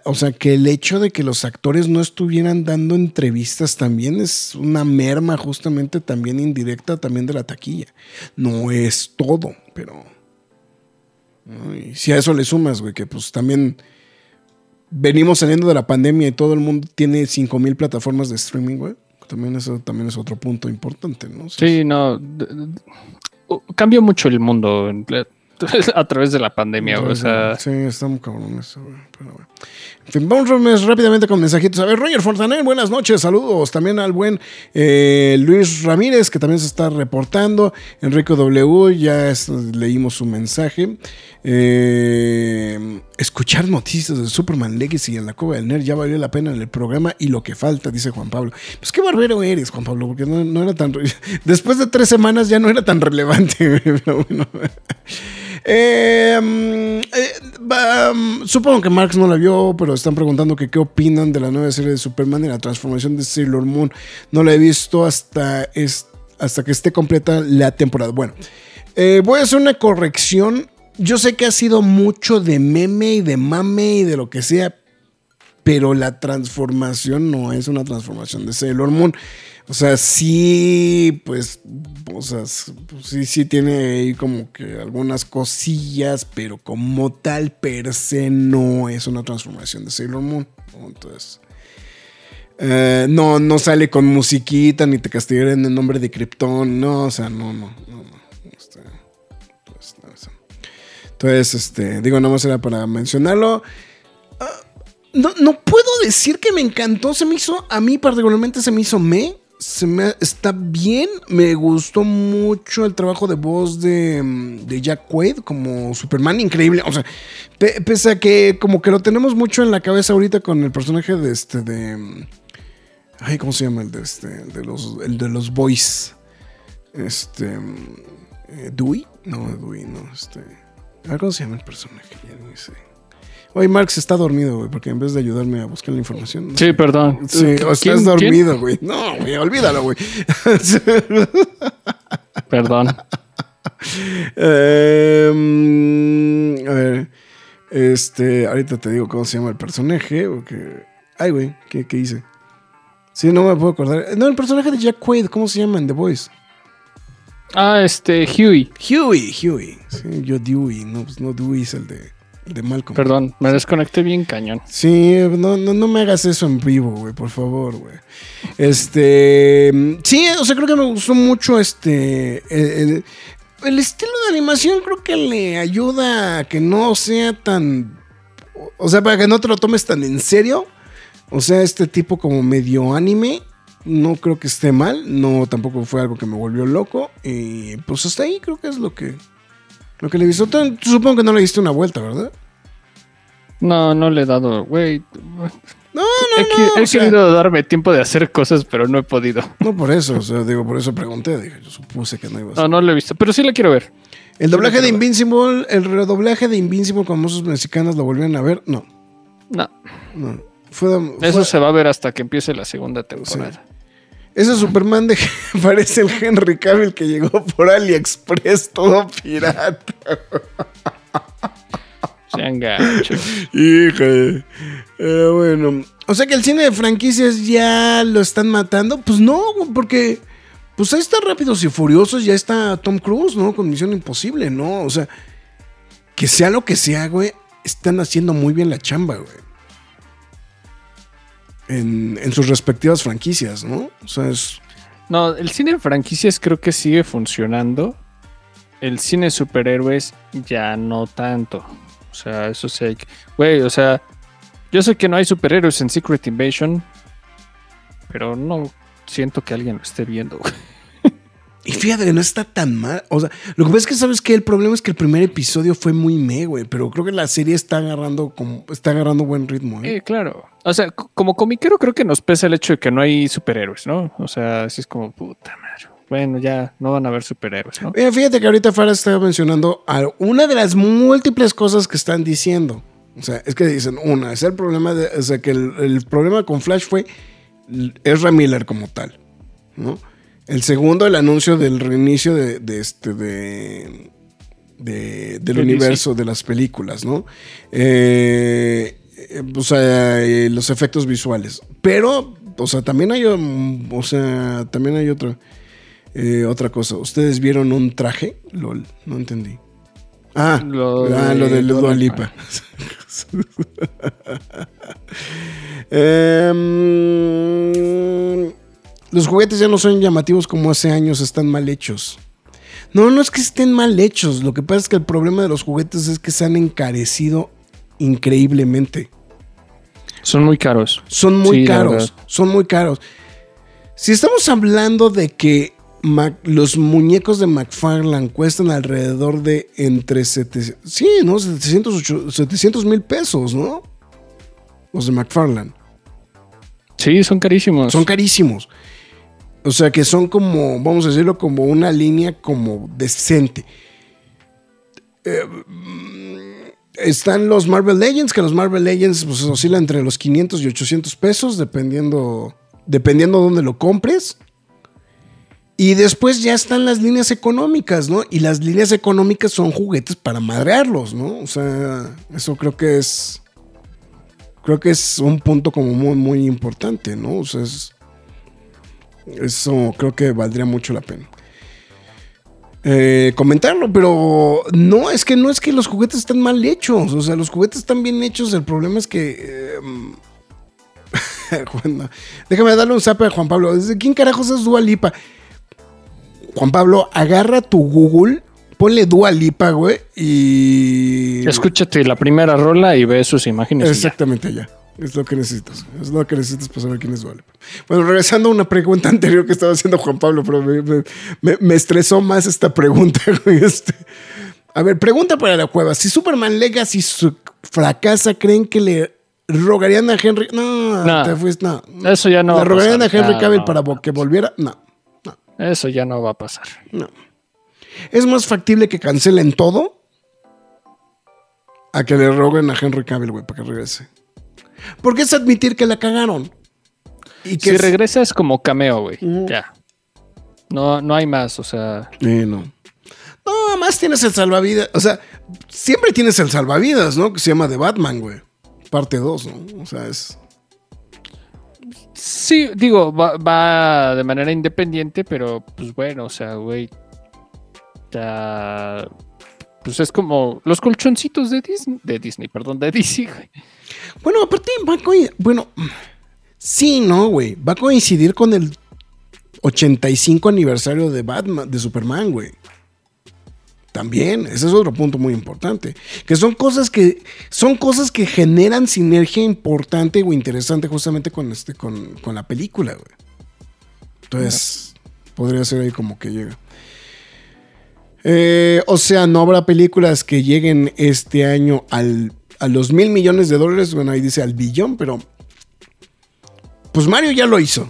Speaker 2: o sea, que el hecho de que los actores no estuvieran dando entrevistas también es una merma justamente también indirecta también de la taquilla. No es todo, pero... ¿no? Y si a eso le sumas, güey, que pues también venimos saliendo de la pandemia y todo el mundo tiene 5000 plataformas de streaming, güey. También eso también es otro punto importante, ¿no? O sea,
Speaker 3: Sí, no. cambió mucho el mundo [laughs] a través de la pandemia, güey, o sea.
Speaker 2: Sí, está muy cabrón eso, güey, pero bueno. En fin, vamos rápidamente con mensajitos. A ver, Roger Fontaner, buenas noches, saludos. También al buen eh, Luis Ramírez, que también se está reportando. Enrico W, ya leímos su mensaje. Eh, escuchar noticias de Superman Legacy en la Cueva del Nerd ya valió la pena en el programa y lo que falta, dice Juan Pablo. Pues qué barbero eres, Juan Pablo, porque no, era tan. [laughs] Después de tres semanas ya no era tan relevante, [laughs] pero bueno. Mm, eh, mm, supongo que Marx no la vio, pero están preguntando que qué opinan de la nueva serie de Superman y la transformación de Sailor Moon. No la he visto hasta, hasta que esté completa la temporada. Bueno, eh, voy a hacer una corrección. Yo sé que ha sido mucho de meme y de mame y de lo que sea, pero la transformación no es una transformación de Sailor Moon. O sea, sí, pues, o sea, sí, sí tiene ahí como que algunas cosillas, pero como tal per se no es una transformación de Sailor Moon. Entonces, eh, no, no sale con musiquita ni te castigarán en el nombre de Krypton, no, o sea, no, no, no, no. Este, pues, no, eso. Entonces, este, digo, nada más era para mencionarlo. Ah, No, no puedo decir que me encantó. Se me hizo, a mí particularmente se me hizo me. Se me está bien. Me gustó mucho el trabajo de voz de, mm, de Jack Quaid como Superman. Increíble. O sea, pe- pese a que como que lo tenemos mucho en la cabeza ahorita con el personaje de este de. mm, Ay, ¿cómo se llama? El de este. de los. El de los boys. Este. mm, eh, Dewey. No, Dewey, no. Este. ¿Cómo se llama el personaje? Ya ni sé. Hoy Marx está dormido, güey, porque en vez de ayudarme a buscar la información.
Speaker 3: Sí, perdón.
Speaker 2: Sí, o
Speaker 3: ¿Quién-
Speaker 2: estás dormido, güey. No, güey, olvídalo, güey. [laughs]
Speaker 3: Perdón.
Speaker 2: Eh, mm, a ver. Este, ahorita te digo cómo se llama el personaje. Porque. Ay, güey, ¿qué, ¿qué hice? Sí, no me puedo acordar. No, el personaje de Jack Quaid, ¿cómo se llama en The Voice?
Speaker 3: Ah, este, Huey.
Speaker 2: Huey, Huey. Sí, yo Dewey, no, pues no Dewey es el de, de Malcolm.
Speaker 3: Perdón, me desconecté bien cañón.
Speaker 2: Sí, no, no, no me hagas eso en vivo, güey, por favor, güey. Este. Sí, o sea, creo que me gustó mucho este. El, el- el estilo de animación creo que le ayuda a que no sea tan. O sea, para que no te lo tomes tan en serio. O sea, este tipo como medio anime. No creo que esté mal. No, tampoco fue algo que me volvió loco. Y pues hasta ahí creo que es lo que. Lo que le hizo. Supongo que no le diste una vuelta, ¿verdad?
Speaker 3: No, no le he dado, güey.
Speaker 2: No, no,
Speaker 3: he,
Speaker 2: no.
Speaker 3: he
Speaker 2: o sea,
Speaker 3: querido darme tiempo de hacer cosas, pero no he podido.
Speaker 2: no por eso, o sea, digo, por eso pregunté. Dije, yo supuse que no iba a ser.
Speaker 3: No, no lo he visto, pero sí la quiero ver.
Speaker 2: El doblaje
Speaker 3: sí,
Speaker 2: de Invincible, el redoblaje de Invincible con voces mexicanas lo volvieron a ver. No,
Speaker 3: No,
Speaker 2: no. Fue, fue-
Speaker 3: eso se va a ver hasta que empiece la segunda temporada.
Speaker 2: Ese Superman de [laughs] parece el Henry Cavill que llegó por AliExpress todo pirata.
Speaker 3: Sean gachos.
Speaker 2: Híjole. Eh, bueno. O sea que el cine de franquicias ya lo están matando. Pues no, güey, porque. Pues ahí está Rápidos y Furiosos, ya está Tom Cruise, ¿no? Con Misión Imposible, ¿no? O sea, que sea lo que sea, güey, están haciendo muy bien la chamba, güey. En, sus respectivas franquicias, ¿no? O sea, es.
Speaker 3: No, el cine franquicias creo que sigue funcionando. El cine superhéroes ya no tanto. O sea, eso sí hay que... Güey, o sea, yo sé que no hay superhéroes en Secret Invasion, pero no siento que alguien lo esté viendo. güey.
Speaker 2: Y fíjate que no está tan mal. O sea, lo que pasa es que sabes que el problema es que el primer episodio fue muy me, güey. Pero creo que la serie está agarrando como, está agarrando buen ritmo, ¿eh?
Speaker 3: Eh, claro. O sea, como comiquero creo que nos pesa el hecho de que no hay superhéroes, ¿no? O sea, así es como, puta madre. Bueno, ya no van a haber superhéroes, ¿no?
Speaker 2: Fíjate que ahorita Farah estaba mencionando a una de las múltiples cosas que están diciendo. O sea, es que dicen, una, es el problema de, o sea, que el, el problema con Flash fue Ezra Miller como tal, ¿no? El segundo, el anuncio del reinicio de, de este, de, de- del universo de las películas, ¿no? Eh, eh, o sea, eh, los efectos visuales. Pero, o sea, también hay, um, o sea, también hay otra, eh, otra cosa. ¿Ustedes vieron un traje? LOL, no entendí. Ah,
Speaker 3: Lo
Speaker 2: ah,
Speaker 3: de
Speaker 2: lo de Dua
Speaker 3: Dua
Speaker 2: Lipa. [laughs] Em, los juguetes ya no son llamativos como hace años, están mal hechos. No, no es que estén mal hechos. Lo que pasa es que el problema de los juguetes es que se han encarecido increíblemente.
Speaker 3: Son muy caros.
Speaker 2: Son muy
Speaker 3: Sí,
Speaker 2: caros. Son muy caros. Si estamos hablando de que Mac- los muñecos de McFarlane cuestan alrededor de entre 700, sí, ¿no? 700 mil pesos, ¿no? Los de McFarlane.
Speaker 3: Sí, son carísimos.
Speaker 2: Son carísimos. O sea que son como, vamos a decirlo, como una línea como decente. Eh, están los Marvel Legends, que los Marvel Legends pues, oscilan entre los 500 y 800 pesos, dependiendo, dependiendo dónde lo compres. Y después ya están las líneas económicas, ¿no? Y las líneas económicas son juguetes para madrearlos, ¿no? O sea, eso creo que es creo que es un punto como muy, muy importante, ¿no? O sea, es- eso creo que valdría mucho la pena. Eh, comentarlo, pero no, es que no es que los juguetes están mal hechos, o sea, los juguetes están bien hechos, el problema es que... eh, [laughs] déjame darle un zape a Juan Pablo. ¿Desde quién carajos es Dua Lipa? Juan Pablo, agarra tu Google, ponle Dua Lipa, güey, y...
Speaker 3: Escúchate la primera rola y ve sus imágenes. ya.
Speaker 2: Exactamente, ya. Es lo que necesitas. Es lo que necesitas para saber quién es. Bueno, regresando a una pregunta [laughs] anterior que estaba haciendo Juan Pablo, pero me, me- estresó más esta pregunta. [laughs] este. A ver, pregunta para la cueva. Si Superman Legacy su- fracasa, ¿creen que le rogarían a Henry? No,
Speaker 3: No.
Speaker 2: te fuiste. No.
Speaker 3: Eso ya no va
Speaker 2: ¿Le
Speaker 3: a
Speaker 2: rogarían a
Speaker 3: pasar.
Speaker 2: Henry
Speaker 3: No,
Speaker 2: Cavill
Speaker 3: no,
Speaker 2: para
Speaker 3: no.
Speaker 2: que volviera? No, no,
Speaker 3: Eso ya no va a pasar.
Speaker 2: no. Es más factible que cancelen todo a que le roguen a Henry Cavill, güey, para que regrese. Porque es admitir que la cagaron. Y que
Speaker 3: Si
Speaker 2: es-
Speaker 3: regresas como cameo, güey. Ya. No, no hay más, o sea.
Speaker 2: Eh, no. No, además tienes el salvavidas. O sea, siempre tienes el salvavidas, ¿no? Que se llama The Batman, güey. Parte 2, ¿no? O sea, es.
Speaker 3: Sí, digo, va, va de manera independiente, pero pues bueno, o sea, güey. Ya. Pues es como los colchoncitos de Disney, de Disney, perdón, de DC, güey.
Speaker 2: Bueno, aparte, va a Bueno, sí, no, güey. Va a coincidir con el 85 aniversario de Batman, de Superman, güey. También, ese es otro punto muy importante. Que son cosas que. Son cosas que generan sinergia importante o interesante justamente con este, con, con la película, güey. Entonces, podría ser ahí como que llega. Eh, o sea, no habrá películas que lleguen este año al, a los mil millones de dólares. Bueno, ahí dice al billón, pero pues Mario ya lo hizo.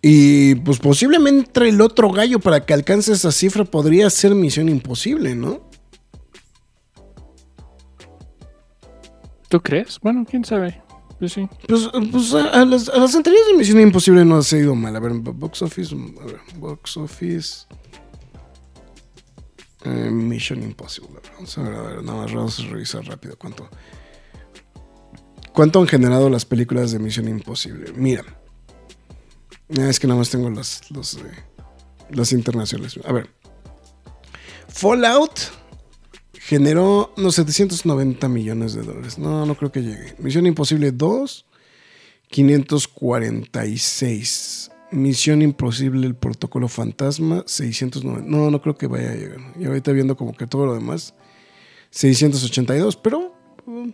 Speaker 2: Y pues posiblemente el otro gallo para que alcance esa cifra podría ser misión imposible, ¿no?
Speaker 3: ¿Tú crees? Bueno, quién sabe. Pues sí.
Speaker 2: Pues, pues a, a las, a las anteriores de Misión Imposible no ha ido mal. A ver, Box Office. A ver, Box Office. Eh, Mission Impossible. Vamos a ver, a ver, nada más vamos a revisar rápido cuánto. ¿Cuánto han generado las películas de Misión Imposible? Mira. Es que nada más tengo las, los, eh, las internacionales. A ver. Fallout generó unos 790 millones de dólares. No, no creo que llegue. Misión Imposible 2, 546. Misión Imposible, el protocolo fantasma, 690. No, no creo que vaya a llegar. Y ahorita viendo como que todo lo demás, 682, pero... mm,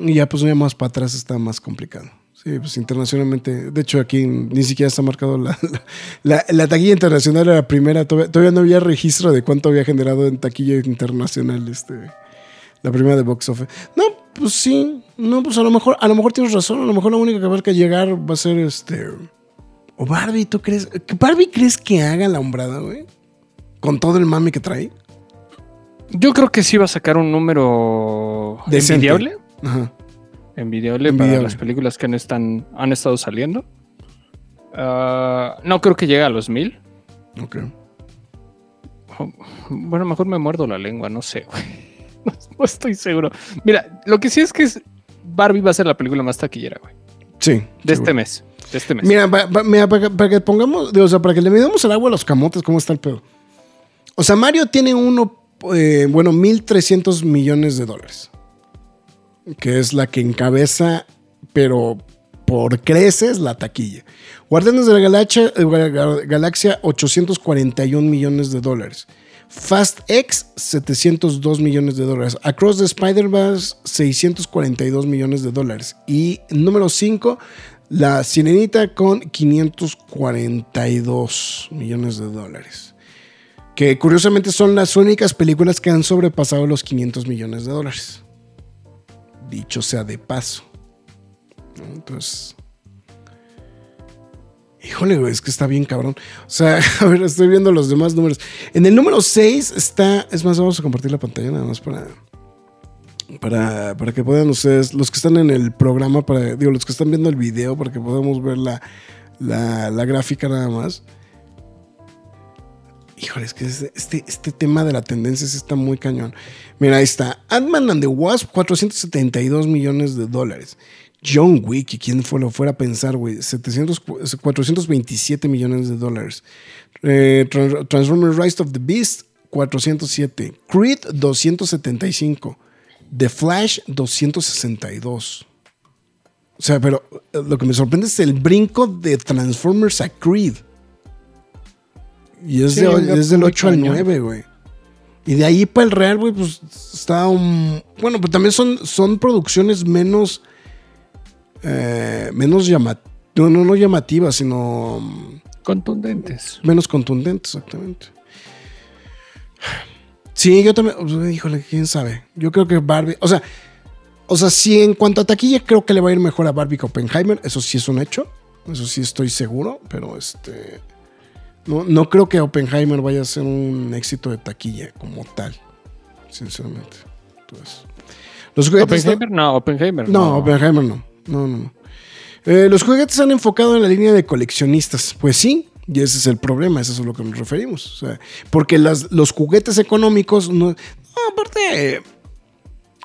Speaker 2: Y ya pues ya más para atrás está más complicado. Sí, pues internacionalmente. De hecho, aquí ni siquiera está marcado la, la, la- la taquilla internacional era la primera. Todavía, no había registro de cuánto había generado en taquilla internacional este, la primera de Box Office. No, pues sí. No, pues a lo mejor, a lo mejor tienes razón. A lo mejor la única que va a llegar va a ser este. O Barbie, ¿tú crees? ¿que ¿Barbie crees que haga la hombrada, güey? Con todo el mami que trae.
Speaker 3: Yo creo que sí va a sacar un número
Speaker 2: Decente.
Speaker 3: envidiable.
Speaker 2: Ajá.
Speaker 3: Envidiable,
Speaker 2: Envidiable.
Speaker 3: para las películas que han, están, han estado saliendo. Ah, no creo que llegue a los mil.
Speaker 2: Ok.
Speaker 3: Bueno, mejor me muerdo la lengua, no sé, güey. [laughs] No, no estoy seguro. Mira, lo que sí es que es Barbie va a ser la película más taquillera, güey.
Speaker 2: Sí.
Speaker 3: De este mes. De este mes.
Speaker 2: Mira, pa- pa- mira, para, que- para que pongamos, o sea, para que le midamos el agua a los camotes, ¿cómo está el pedo? O sea, Mario tiene uno, eh, bueno, 1.300 millones de dólares. Que es la que encabeza, pero por creces, la taquilla. Guardianes de la Galaxia, eh, Gal- Galaxia 841 millones de dólares. Fast X, 702 millones de dólares. Across the Spider-Verse, 642 millones de dólares. Y número 5, La Sirenita con 542 millones de dólares. Que curiosamente son las únicas películas que han sobrepasado los 500 millones de dólares. Dicho sea de paso. Entonces... Híjole, güey, es que está bien cabrón. O sea, [laughs] a ver, estoy viendo los demás números. En el número 6 está. Es más, vamos a compartir la pantalla nada más para. Para, para que puedan ustedes, los que están en el programa, para, digo, los que están viendo el video, para que podamos ver la, la, la gráfica nada más. Híjole, es que este, este, este tema de la tendencia sí está muy cañón. Mira, ahí está. Ant-Man and the Wasp, 472 millones de dólares. John Wick, quién fue, lo fuera a pensar, güey, 700, 427 millones de dólares. Eh, Trans- Transformers Rise of the Beast, 407. Creed, 275. The Flash, 262. O sea, pero eh, lo que me sorprende es el brinco de Transformers a Creed. Y es,
Speaker 3: Sí,
Speaker 2: de- es del
Speaker 3: muy
Speaker 2: 8 al
Speaker 3: cañón.
Speaker 2: 9, güey. Y de ahí para el Real, güey, pues está un... Bueno, pero también son, son producciones menos... eh, menos llamativas. No, no, no llamativas, sino mm,
Speaker 3: Contundentes.
Speaker 2: menos contundentes, exactamente. Sí, yo también... Híjole, quién sabe. Yo creo que Barbie... O sea, o sea, sí, en cuanto a taquilla, creo que le va a ir mejor a Barbie que Oppenheimer. Eso sí es un hecho. Eso sí estoy seguro. Pero este... No, no creo que Oppenheimer vaya a ser un éxito de taquilla como tal. Sinceramente. Entonces, los
Speaker 3: Oppenheimer, no, Oppenheimer.
Speaker 2: no, Oppenheimer no. No, no, no. Eh, los juguetes se han enfocado en la línea de coleccionistas. Pues sí, y ese es el problema, eso es a lo que nos referimos. O sea, porque las, los juguetes económicos no. No, aparte.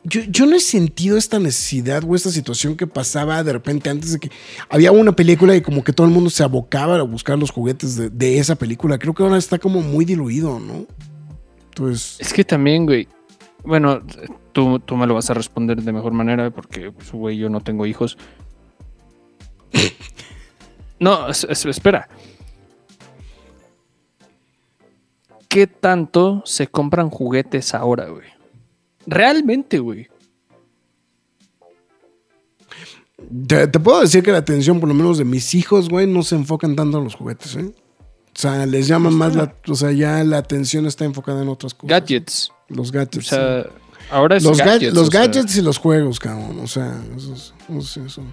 Speaker 2: Yo, no he sentido esta necesidad o esta situación que pasaba de repente antes de que había una película y como que todo el mundo se abocaba a buscar los juguetes de, de esa película. Creo que ahora está como muy diluido, ¿no? Entonces.
Speaker 3: Es que también, güey. Bueno, tú, tú me lo vas a responder de mejor manera porque, pues, güey, yo no tengo hijos. [laughs] No, es- es- espera. ¿Qué tanto se compran juguetes ahora, güey? Realmente, güey.
Speaker 2: Te, te puedo decir que la atención, por lo menos de mis hijos, güey, no se enfocan tanto en los juguetes, ¿eh? O sea, les llama más la. O sea, ya la atención está enfocada en otras cosas.
Speaker 3: Gadgets.
Speaker 2: Los
Speaker 3: O
Speaker 2: gadgets.
Speaker 3: sea,
Speaker 2: sí.
Speaker 3: Ahora es
Speaker 2: los, ga-
Speaker 3: gadgets.
Speaker 2: los
Speaker 3: sea,
Speaker 2: gadgets y los juegos, cabrón. O sea, eso es- no sé, eso.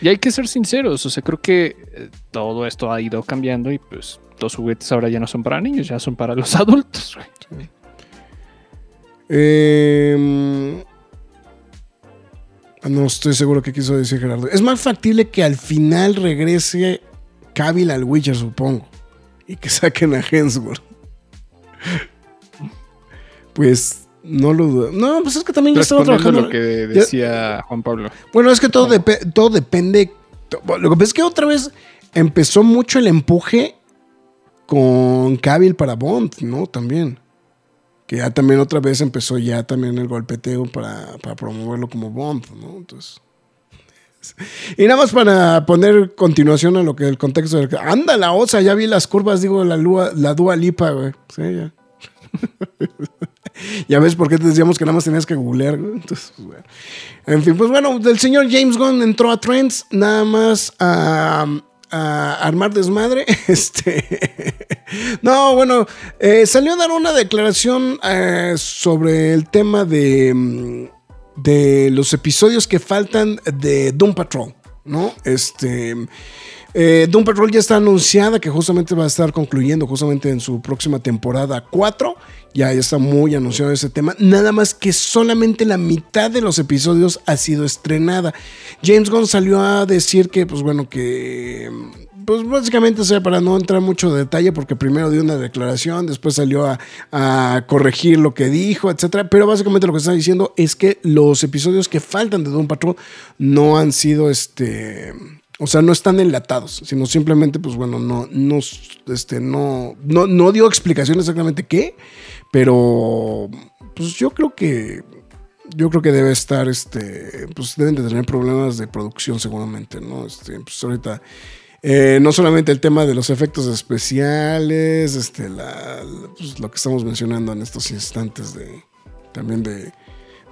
Speaker 3: Y hay que ser sinceros, o sea, creo que eh, todo esto ha ido cambiando y pues los juguetes ahora ya no son para niños, ya son para los [laughs] adultos. güey.
Speaker 2: Eh, no estoy seguro qué quiso decir Gerardo. Es más factible que al final regrese Cavill al Witcher, supongo. Y que [laughs] saquen a Hemsworth. Pues no lo dudo. No, pues es que también ya estaba trabajando.
Speaker 3: lo que decía Juan Pablo.
Speaker 2: Bueno, es que todo, depe- todo depende. Lo que pasa es que otra vez empezó mucho el empuje con Cavill para Bond, ¿no? También. Que ya también otra vez empezó ya también el golpeteo para, para promoverlo como Bond, ¿no? Entonces. [laughs] Y nada más para poner continuación a lo que el contexto del anda la osa, ya vi las curvas, digo la lua, la Dua Lipa, güey. Sí, ya. [laughs] [laughs] ya ves por qué te decíamos que nada más tenías que googlear, güey. Entonces. En fin, pues bueno, el señor James Gunn entró a Trends nada más a, a armar desmadre. [laughs] Este. no, bueno, eh, salió a dar una declaración eh, sobre el tema de, mm, de los episodios que faltan de Doom Patrol, ¿no? Este. Eh, Doom Patrol ya está anunciada que justamente va a estar concluyendo justamente en su próxima temporada 4. Ya, ya está muy anunciado ese tema. Nada más que solamente la mitad de los episodios ha sido estrenada. James Gunn salió a decir que, pues bueno, que pues básicamente, o sea, para no entrar mucho detalle, porque primero dio una declaración, después salió a, a corregir lo que dijo, etcétera. Pero básicamente lo que está diciendo es que los episodios que faltan de Doom Patrol no han sido este. O sea, no están enlatados, sino simplemente, pues bueno, no, no, este, no, no, no dio explicación exactamente qué, pero pues yo creo que yo creo que debe estar, este, pues deben de tener problemas de producción seguramente, ¿no? Este, pues ahorita, eh, no solamente el tema de los efectos especiales, este, pues, lo que estamos mencionando en estos instantes de, también de,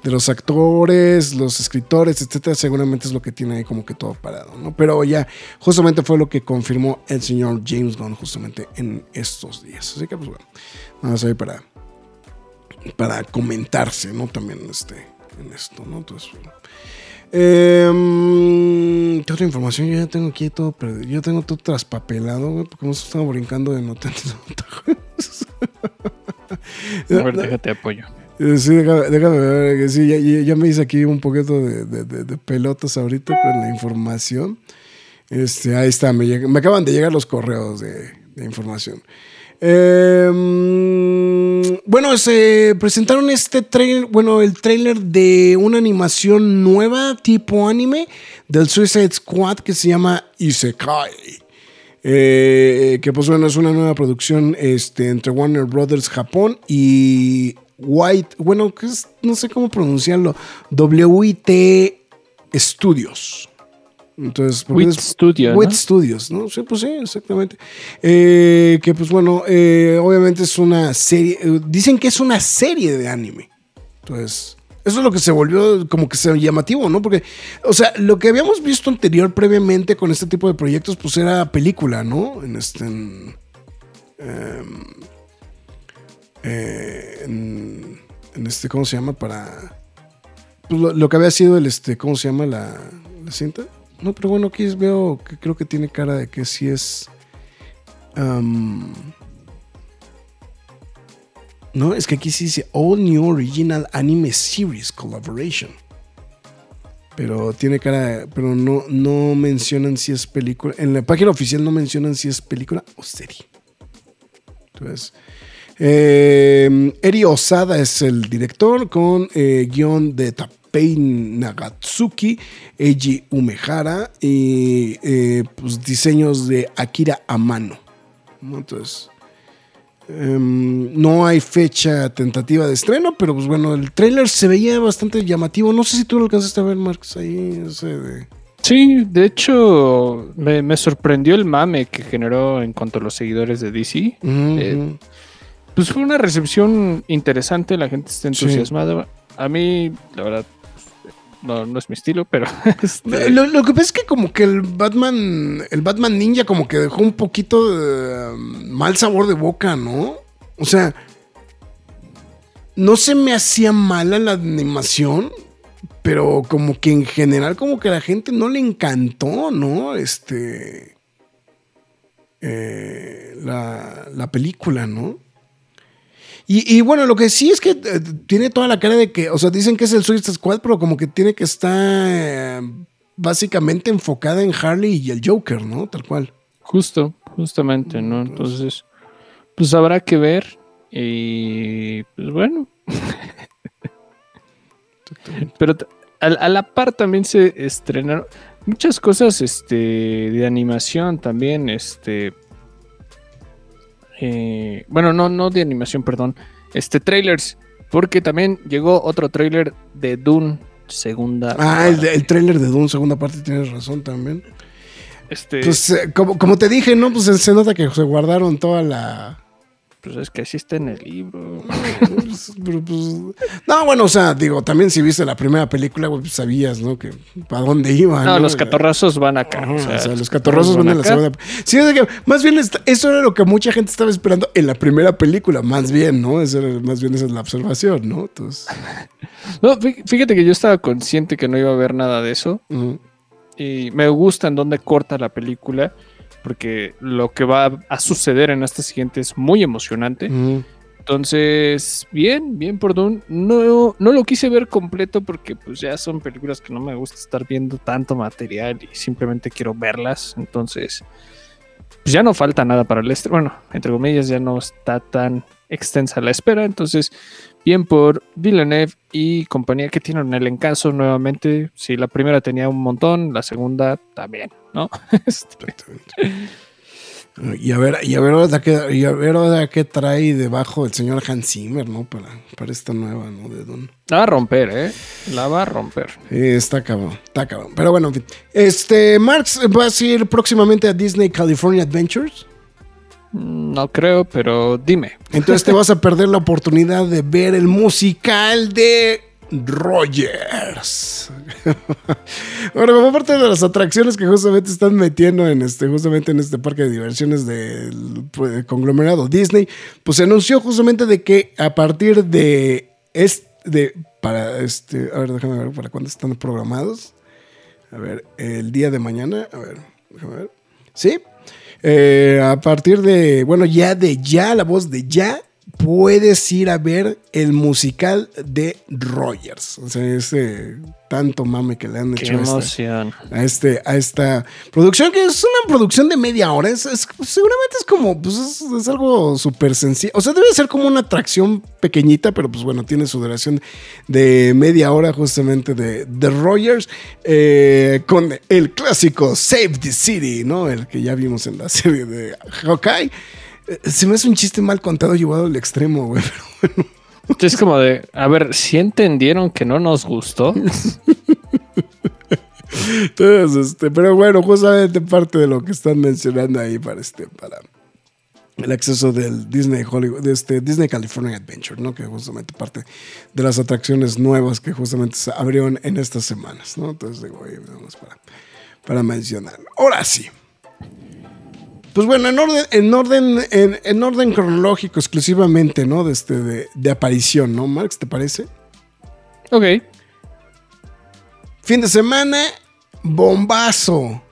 Speaker 2: de los actores, los escritores, etcétera, seguramente es lo que tiene ahí como que todo parado, ¿no? Pero ya, justamente fue lo que confirmó el señor James Gunn justamente en estos días. Así que, pues bueno, vamos a ver para, para comentarse, ¿no? También este, en esto, ¿no? Entonces. Eh, ¿Qué otra información? Yo ya tengo aquí todo perdido. Yo tengo todo traspapelado, güey, porque nos estamos brincando de nota en.
Speaker 3: A ver, déjate apoyo.
Speaker 2: Sí, déjame, déjame ver, sí, ya, me hice aquí un poquito de, de- de- pelotas ahorita con la información. Este, ahí está, me, acaban de llegar los correos de, información. Eh, bueno, se presentaron este trailer, bueno, el trailer de una animación nueva tipo anime del Suicide Squad que se llama Isekai. Eh, que pues bueno, es una nueva producción este, entre Warner Brothers Japón y White, bueno, que es, no sé cómo pronunciarlo, WIT Studios. Entonces,
Speaker 3: WIT
Speaker 2: es-
Speaker 3: Studio,
Speaker 2: WIT
Speaker 3: ¿no?
Speaker 2: Studios, ¿no? Sí, pues sí, exactamente. Eh, que pues bueno, eh, obviamente es una serie, eh, dicen que es una serie de anime. Entonces, eso es lo que se volvió como que se llamativo, ¿no? Porque, o sea, lo que habíamos visto anterior previamente con este tipo de proyectos, pues era película, ¿no? En este. En, em, eh, en- este, ¿cómo se llama? Para. pues, lo, que había sido el, este, ¿cómo se llama la, la cinta? No, pero bueno, aquí veo que creo que tiene cara de que sí es. no, es que aquí sí dice All New Original Anime Series Collaboration. Pero tiene cara, pero no, no mencionan si es película. En la página oficial no mencionan si es película o serie. Entonces, eh, Eri Osada es el director con eh, guion de Tapei Nagatsuki, Eiji Umehara y eh, pues, diseños de Akira Amano. ¿no? Entonces, em, no hay fecha tentativa de estreno, pero pues bueno, el tráiler se veía bastante llamativo. No sé si tú lo alcanzaste a ver, Marx, ahí ese de...
Speaker 3: Sí, de hecho, me, me sorprendió el mame que generó en cuanto a los seguidores de DC. Eh,
Speaker 2: ujú.
Speaker 3: Pues fue una recepción interesante, la gente está
Speaker 2: Sí.
Speaker 3: entusiasmada. A mí, la verdad, no, no es mi estilo, pero [laughs] este,
Speaker 2: Lo, lo que pasa es que como que el Batman, el Batman Ninja como que dejó un poquito de um, mal sabor de boca, ¿no? O sea, no se me hacía mala la animación, pero como que en general como que a la gente no le encantó, ¿no? Este... eh, la, la película, ¿no? Y, y bueno, lo que sí es que eh, tiene toda la cara de que, o sea, dicen que es el Suicide Squad, pero como que tiene que estar eh, básicamente enfocada en Harley y el Joker, ¿no? Tal cual.
Speaker 3: Justo, justamente, ¿no? Entonces, pues habrá que ver. Y pues bueno. [laughs] Pero a, a la par también se estrenaron muchas cosas este, de animación también. Este. Eh, bueno, no, no de animación, perdón. Este, trailers. Porque también llegó otro trailer de Dune segunda.
Speaker 2: Ah, el, tráiler de Dune, segunda parte, tienes razón también.
Speaker 3: Este,
Speaker 2: Pues eh, como, como te dije, ¿no? Pues se nota que se guardaron toda la...
Speaker 3: pues es que así está en el libro. [laughs]
Speaker 2: No, bueno, o sea, digo, también si viste la primera película, pues sabías, ¿no? Que para dónde iba.
Speaker 3: No, los catorrazos van acá.
Speaker 2: Ajá,
Speaker 3: o sea,
Speaker 2: o sea, los catorrazos van en la
Speaker 3: acá.
Speaker 2: segunda. Sí, sea que más bien eso era lo que mucha gente estaba esperando en la primera película, más bien, ¿no? Eso era- más bien esa es la observación, ¿no? Entonces, [laughs]
Speaker 3: No, fí- fíjate que yo estaba consciente que no iba a haber nada de eso. Y me gusta en dónde corta la película. Porque lo que va a suceder en esta siguiente es muy emocionante.
Speaker 2: ujú.
Speaker 3: Entonces, bien, bien por Dune. No, no lo quise ver completo porque pues ya son películas que no me gusta estar viendo tanto material y simplemente quiero verlas. Entonces, pues ya no falta nada para el estreno. Bueno, entre comillas, ya no está tan extensa la espera. Entonces, bien por Villeneuve y compañía que tienen un elencazo nuevamente. Si la primera tenía un montón, la segunda también, ¿no? [laughs] Este,
Speaker 2: Y a ver, y a ver ahora qué, y a ver ahora qué trae debajo el señor Hans Zimmer, ¿no? Para, para esta nueva, ¿no? De Dune.
Speaker 3: la va a romper, ¿eh? La va a romper.
Speaker 2: Sí, está cabrón, está cabrón. Pero bueno, en fin. Este, Marx, ¿vas a ir próximamente a Disney California Adventures?
Speaker 3: No creo, pero dime.
Speaker 2: Entonces te vas a perder la oportunidad de ver el musical de Rogers. [laughs] bueno, como parte de las atracciones que justamente están metiendo en este, justamente en este parque de diversiones del pues, conglomerado Disney, pues se anunció justamente de que a partir de este, para este, a ver, déjame ver para cuándo están programados. A ver, el día de mañana, a ver, déjame ver. Sí, eh, a partir de, bueno, ya de ya, la voz de ya, puedes ir a ver el musical de Rogers. O sea, ese tanto mame que le han hecho a esta,
Speaker 3: emoción.
Speaker 2: a, este, a esta producción, que es una producción de media hora. Es, es- seguramente es como, pues es, es algo súper sencillo. O sea, debe ser como una atracción pequeñita, pero pues bueno, tiene su duración de media hora justamente de, de Rogers, eh, con el clásico Save the City, ¿no? El que ya vimos en la [laughs] serie de Hawkeye. Eh, Se me hace un chiste mal contado llevado al extremo, güey. [laughs] Pero bueno.
Speaker 3: Es como de, a ver, si entendieron que no nos gustó? [laughs]
Speaker 2: Entonces, este, pero bueno, justamente parte de lo que están mencionando ahí para este, para el acceso del Disney Hollywood, de este Disney California Adventure, ¿no? Que justamente parte de las atracciones nuevas que justamente se abrieron en estas semanas, ¿no? Entonces digo, ahí vamos para, para mencionarlo. Ahora sí. Pues bueno, en orden, en orden, en, en orden cronológico exclusivamente, ¿no? De, este, de, de aparición, ¿no, Marx? ¿Te parece?
Speaker 3: Ok.
Speaker 2: Fin de semana, bombazo.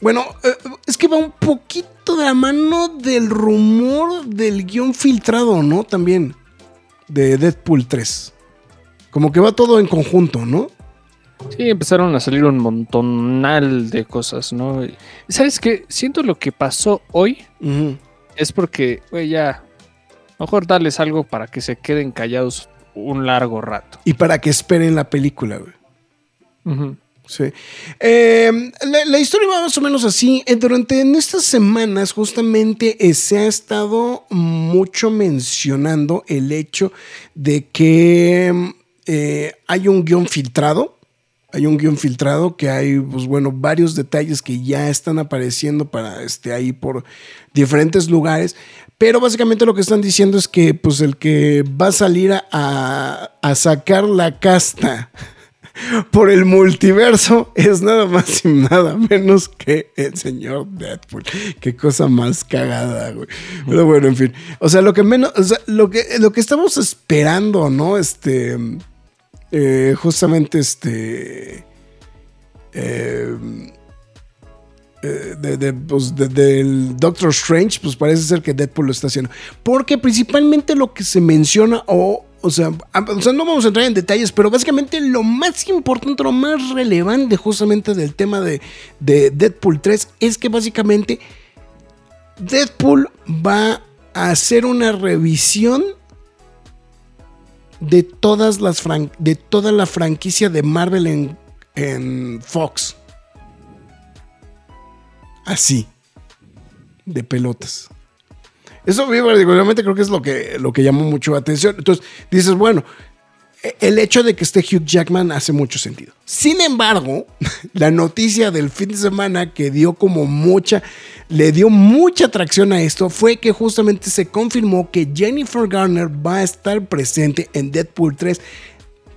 Speaker 2: Bueno, eh, es que va un poquito de la mano del rumor del guion filtrado, ¿no? También de Deadpool 3. Como que va todo en conjunto, ¿no?
Speaker 3: Sí, empezaron a salir un montonal de cosas, ¿no? ¿Sabes qué? Siento lo que pasó hoy es porque, güey, ya. Mejor darles algo para que se queden callados un largo rato.
Speaker 2: Y para que esperen la película, güey. Sí. Eh, la, la historia va más o menos así. Eh, durante estas semanas, justamente eh, se ha estado mucho mencionando el hecho de que hay un guion filtrado. Hay un guion filtrado que hay, pues bueno, varios detalles que ya están apareciendo para este, ahí por diferentes lugares. Pero básicamente lo que están diciendo es que, pues, el que va a salir a- a, sacar la casta [laughs] por el multiverso es nada más y nada menos que el señor Deadpool. Qué cosa más cagada, güey. Pero bueno, en fin. O sea, lo que menos, o sea, lo que, lo que estamos esperando, ¿no? Este. Eh, justamente este. eh, eh, pues, de- del Doctor Strange, pues parece ser que Deadpool lo está haciendo. Porque principalmente lo que se menciona, o, o, sea, a- o sea, no vamos a entrar en detalles, pero básicamente lo más importante, lo más relevante justamente del tema de, de Deadpool 3 es que básicamente Deadpool va a hacer una revisión de todas las fran- de toda la franquicia de Marvel en, en Fox. Así. De pelotas. Eso particularmente creo que es lo que, lo que llamó mucho la atención. Entonces, dices, bueno, el hecho de que esté Hugh Jackman hace mucho sentido. Sin embargo, [laughs] la noticia del fin de semana que dio como mucha, le dio mucha atracción a esto fue que justamente se confirmó que Jennifer Garner va a estar presente en Deadpool 3.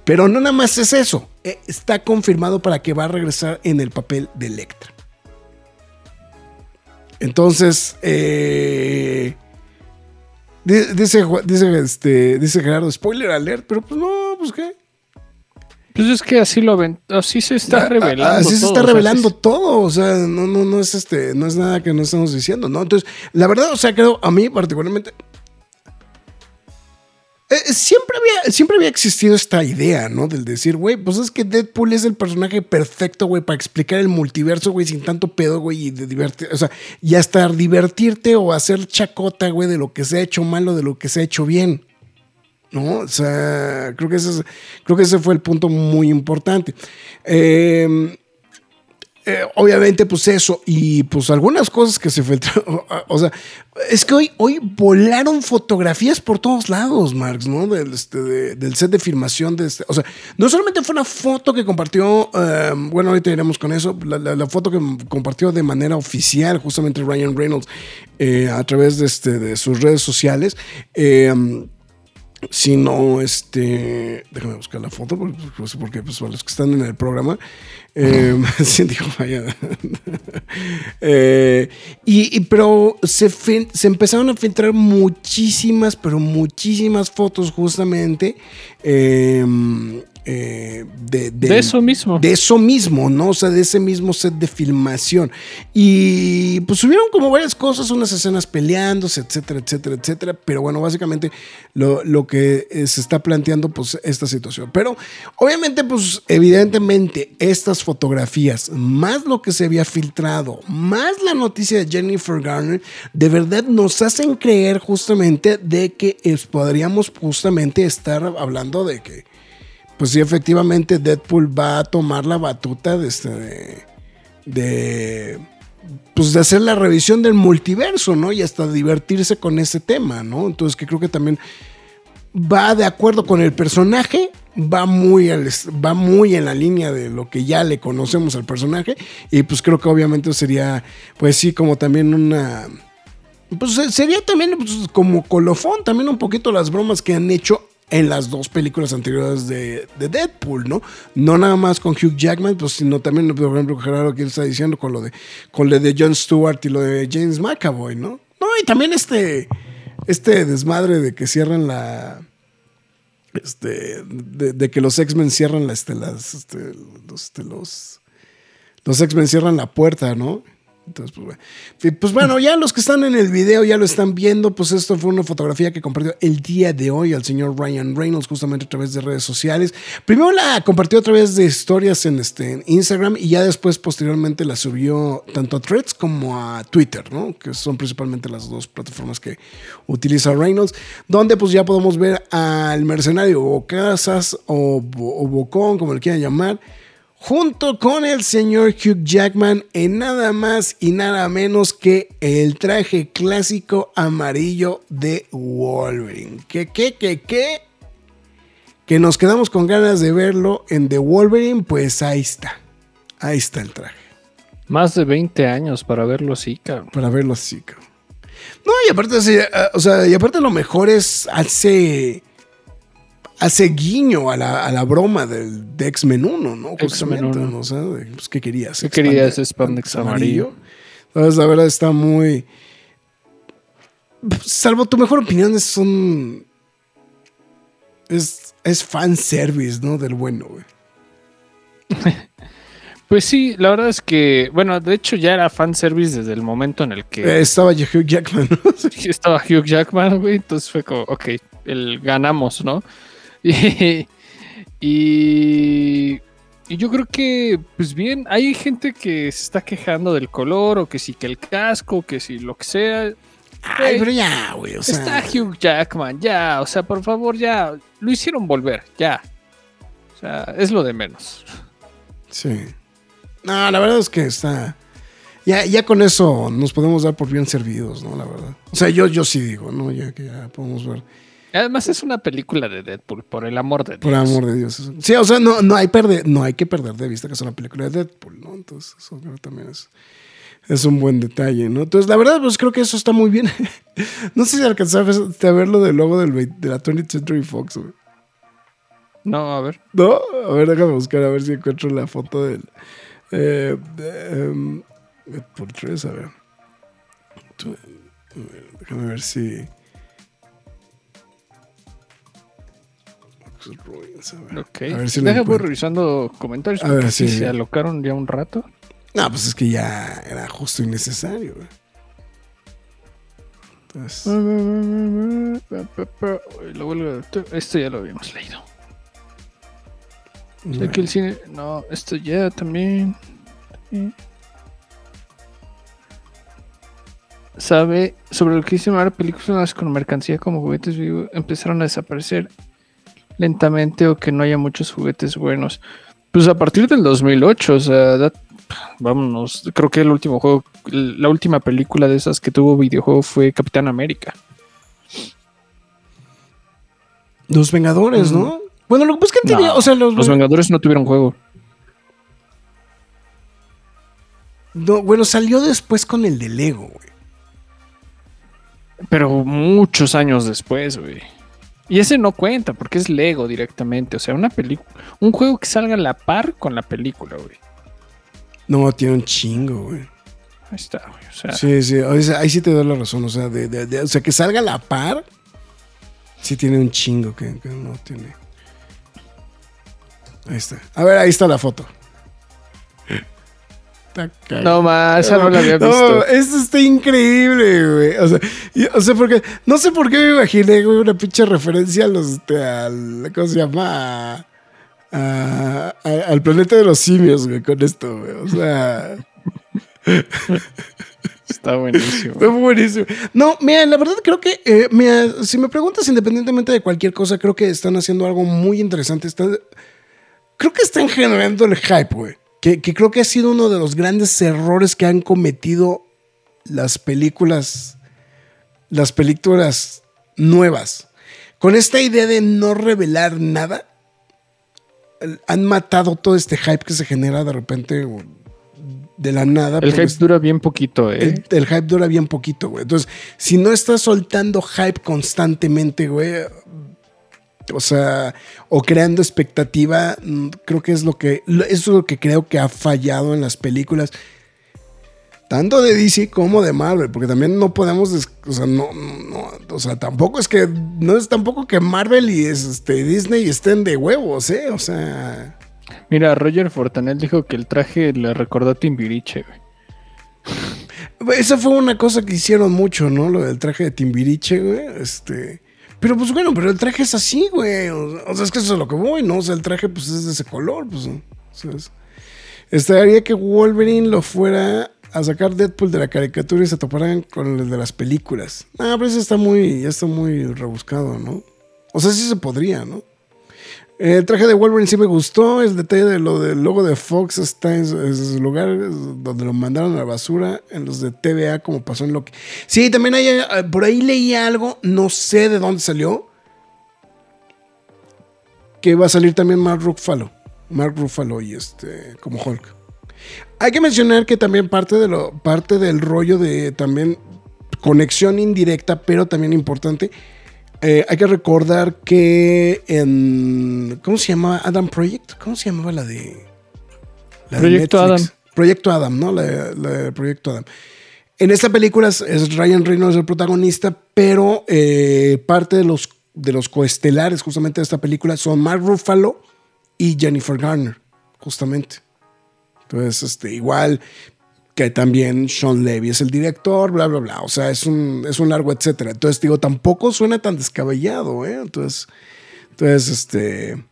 Speaker 2: Pero no nada más es eso, eh, está confirmado para que va a regresar en el papel de Electra. Entonces, eh, dice, dice, este, dice Gerardo, spoiler alert, pero pues no, pues qué.
Speaker 3: Pues es que así lo ven, así se está
Speaker 2: A-
Speaker 3: revelando.
Speaker 2: a- Así se está
Speaker 3: o sea,
Speaker 2: revelando todo, o sea, no, no, no es este, no es nada que no estamos diciendo, ¿no? Entonces, la verdad, o sea, creo, a mí particularmente, eh, siempre, había, siempre había existido esta idea, ¿no? Del decir, güey, pues es que Deadpool es el personaje perfecto, güey, para explicar el multiverso, güey, sin tanto pedo, güey, y de divertir, o sea, y hasta divertirte o hacer chacota, güey, de lo que se ha hecho mal o de lo que se ha hecho bien. ¿no? O sea, creo que ese, es- creo que ese fue el punto muy importante. Eh, eh, obviamente, pues eso, y pues algunas cosas que se filtraron, [laughs] o sea, es que hoy, hoy volaron fotografías por todos lados, Marx, ¿no? Del, este, de- del set de filmación, de este, o sea, no solamente fue una foto que compartió, eh, bueno, ahorita iremos con eso, la foto que compartió de manera oficial justamente Ryan Reynolds eh, a través de, este, de sus redes sociales, eh, sino este déjame buscar la foto porque, pues, porque pues, para los que están en el programa eh, sí, digo, vaya. Eh, y, pero se, se empezaron a filtrar muchísimas pero muchísimas fotos justamente eh, eh, de,
Speaker 3: De eso mismo.
Speaker 2: de eso mismo, ¿no? O sea, de ese mismo set de filmación. Y pues subieron como varias cosas, unas escenas peleándose, etcétera, etcétera, etcétera. Pero bueno, básicamente lo, lo que eh, se está planteando, pues, esta situación. Pero obviamente, pues, evidentemente, estas fotografías, más lo que se había filtrado, más la noticia de Jennifer Garner, de verdad nos hacen creer justamente de que es- podríamos justamente estar hablando de que pues sí, efectivamente Deadpool va a tomar la batuta de, este, de, de, pues de hacer la revisión del multiverso, ¿no? Y hasta divertirse con ese tema, ¿no? Entonces que creo que también va de acuerdo con el personaje, va muy, al va muy en la línea de lo que ya le conocemos al personaje y pues creo que obviamente sería, pues sí, como también una... Pues sería también pues, como colofón, también un poquito las bromas que han hecho en las dos películas anteriores de, de Deadpool, ¿no? No nada más con Hugh Jackman, pues, sino también, por ejemplo, Gerardo que él está diciendo con lo de, con lo de Jon Stewart y lo de James McAvoy, ¿no? No, y también este, este desmadre de que cierran la... Este, de, que los X-Men cierran la, este, las, este, este, los, los X-Men cierran la puerta, ¿no? Entonces, pues pues bueno, ya los que están en el video ya lo están viendo, pues esto fue una fotografía que compartió el día de hoy al señor Ryan Reynolds justamente a través de redes sociales. Primero la compartió a través de historias en, este, Instagram y ya después posteriormente la subió tanto a Threads como a Twitter, ¿no? Que son principalmente las dos plataformas que utiliza Reynolds, donde pues ya podemos ver al mercenario o Casas o, o Bocón, como le quieran llamar, junto con el señor Hugh Jackman en nada más y nada menos que el traje clásico amarillo de Wolverine. ¿Qué, qué, qué, qué? Que nos quedamos con ganas de verlo en The Wolverine, pues ahí está. Ahí está el traje.
Speaker 3: Más de 20 años para verlo así, cabrón.
Speaker 2: Para verlo así, cabrón. No, y aparte, eh, o sea, y aparte lo mejor es hace hace guiño a la, a la broma del, de X-Men 1, ¿no?
Speaker 3: X-Men
Speaker 2: Justamente,
Speaker 3: 1.
Speaker 2: ¿no? O sea, pues, ¿qué querías?
Speaker 3: ¿Qué querías? Spandex amarillo.
Speaker 2: Entonces, la verdad está muy... Salvo tu mejor opinión, son... es, es fanservice, ¿no? Del bueno, güey. [laughs]
Speaker 3: Pues sí, la verdad es que, bueno, de hecho ya era fanservice desde el momento en el que
Speaker 2: Eh, estaba Hugh Jackman, ¿no? [laughs]
Speaker 3: estaba Hugh Jackman, güey. Entonces fue como, ok, el ganamos, ¿no? Y, [laughs] y, y yo creo que, pues bien, hay gente que se está quejando del color, o que sí que el casco, que si lo que sea.
Speaker 2: Ay, pero ya, güey. O sea,
Speaker 3: Está Hugh Jackman, ya, o sea, por favor, ya, lo hicieron volver, ya. O sea, es lo de menos.
Speaker 2: Sí. No, la verdad es que está. Ya, ya con eso nos podemos dar por bien servidos, ¿no? La verdad. O sea, yo, yo sí digo, ¿no? Ya que ya podemos ver.
Speaker 3: Además es una película de Deadpool, por el amor de Dios.
Speaker 2: Por amor de Dios. Sí, o sea, no, no, hay perder, no hay que perder de vista que es una película de Deadpool, ¿no? Entonces, eso creo que también es, es un buen detalle, ¿no? Entonces, la verdad, pues creo que eso está muy bien. [laughs] no sé si alcanzaste a ver lo del logo del, de la 20th Century Fox, güey.
Speaker 3: No, a ver.
Speaker 2: ¿No? A ver, déjame buscar a ver si encuentro la foto del. Eh, de, em, Deadpool 3, a ver. A ver, Déjame ver si. Ruins, a ver. A si
Speaker 3: Deja, voy revisando comentarios.
Speaker 2: A ver, sí,
Speaker 3: sí. se alocaron ya un rato.
Speaker 2: No, pues es que ya era justo y necesario, güey. Entonces,
Speaker 3: Lo vuelvo a- Esto ya lo habíamos leído. Que el cine. No, esto ya también. Sí. Sabe sobre lo que hizo ahora películas con mercancía como juguetes vivos empezaron a desaparecer lentamente o que no haya muchos juguetes buenos. Pues a partir del 2008, o sea, da- vámonos. Creo que el último juego, la última película de esas que tuvo videojuego fue Capitán América.
Speaker 2: Los Vengadores, ¿no? Bueno, lo que pasa es que
Speaker 3: No,
Speaker 2: tenía, o sea, los,
Speaker 3: Los Vengadores no tuvieron juego.
Speaker 2: no, bueno, salió después con el de Lego, güey.
Speaker 3: Pero muchos años después, güey. Y ese no cuenta porque es Lego directamente. O sea, una película. Un juego que salga a la par con la película, güey.
Speaker 2: No, tiene un chingo, güey.
Speaker 3: Ahí está, güey. O sea,
Speaker 2: Sí, sí, ahí sí te doy la razón. O sea, de, de- de- o sea, que salga a la par, sí tiene un chingo que, que no tiene. Ahí está. A ver, ahí está la foto. Está cagado.
Speaker 3: no más, esa no la había
Speaker 2: No,
Speaker 3: visto.
Speaker 2: esto está increíble, güey. O sea, o sea, porque no sé por qué me imaginé, güey, una pinche referencia a los, al, ¿cómo se llama? A- a- a- al planeta de los simios, güey, con esto, güey. O sea,
Speaker 3: Está buenísimo.
Speaker 2: Fue buenísimo. No, mira, la verdad creo que, eh, mira, si me preguntas independientemente de cualquier cosa, creo que están haciendo algo muy interesante. Creo que están generando el hype, güey. Que, que creo que ha sido uno de los grandes errores que han cometido las películas, las películas nuevas. Con esta idea de no revelar nada, han matado todo este hype que se genera de repente de la nada.
Speaker 3: El hype dura bien poquito, eh.
Speaker 2: el, el hype dura bien poquito, güey. Entonces, si no estás soltando hype constantemente, güey, o sea, o creando expectativa, mm, creo que es lo que, eso es lo que creo que ha fallado en las películas. Tanto de DC como de Marvel, porque también no podemos, o sea, no, no, o sea, tampoco es que, no es tampoco que Marvel y es, este, Disney estén de huevos, ¿eh? O sea,
Speaker 3: Mira, Roger Fortanel dijo que el traje le recordó a Timbiriche, güey. [laughs]
Speaker 2: Esa fue una cosa que hicieron mucho, ¿no? Lo del traje de Timbiriche, güey. Este. Pero pues bueno, pero el traje es así, güey. O sea, es que eso es lo que voy, ¿no? O sea, el traje pues es de ese color, pues. ¿no? O sea, es- Estaría que Wolverine lo fuera a sacar Deadpool de la caricatura y se toparan con el de las películas. Ah, pero eso está muy, ya está muy rebuscado, ¿no? O sea, sí se podría, ¿no? El traje de Wolverine sí me gustó. El detalle de lo del logo de Fox está en en su lugar es donde lo mandaron a la basura. En los de TVA, como pasó en Loki. Sí, también hay, eh, por ahí leí algo. No sé de dónde salió. Que va a salir también Mark Ruffalo. Mark Ruffalo y este, como Hulk. Hay que mencionar que también parte, de lo, parte del rollo de también conexión indirecta, pero también importante. Eh, hay que recordar que en. ¿Cómo se llamaba? Adam Project. ¿Cómo se llamaba la de. la de
Speaker 3: Proyecto
Speaker 2: Netflix?
Speaker 3: Adam.
Speaker 2: Proyecto Adam, ¿no? La, la de Proyecto Adam. En esta película es- es Ryan Reynolds el protagonista, pero eh, parte de los de los coestelares justamente de esta película son Mark Ruffalo y Jennifer Garner, justamente. Entonces, este, igual que también Sean Levy es el director, bla, bla, bla. O sea, es un, es un largo etcétera. Entonces, digo, tampoco suena tan descabellado, ¿eh? Entonces, entonces este...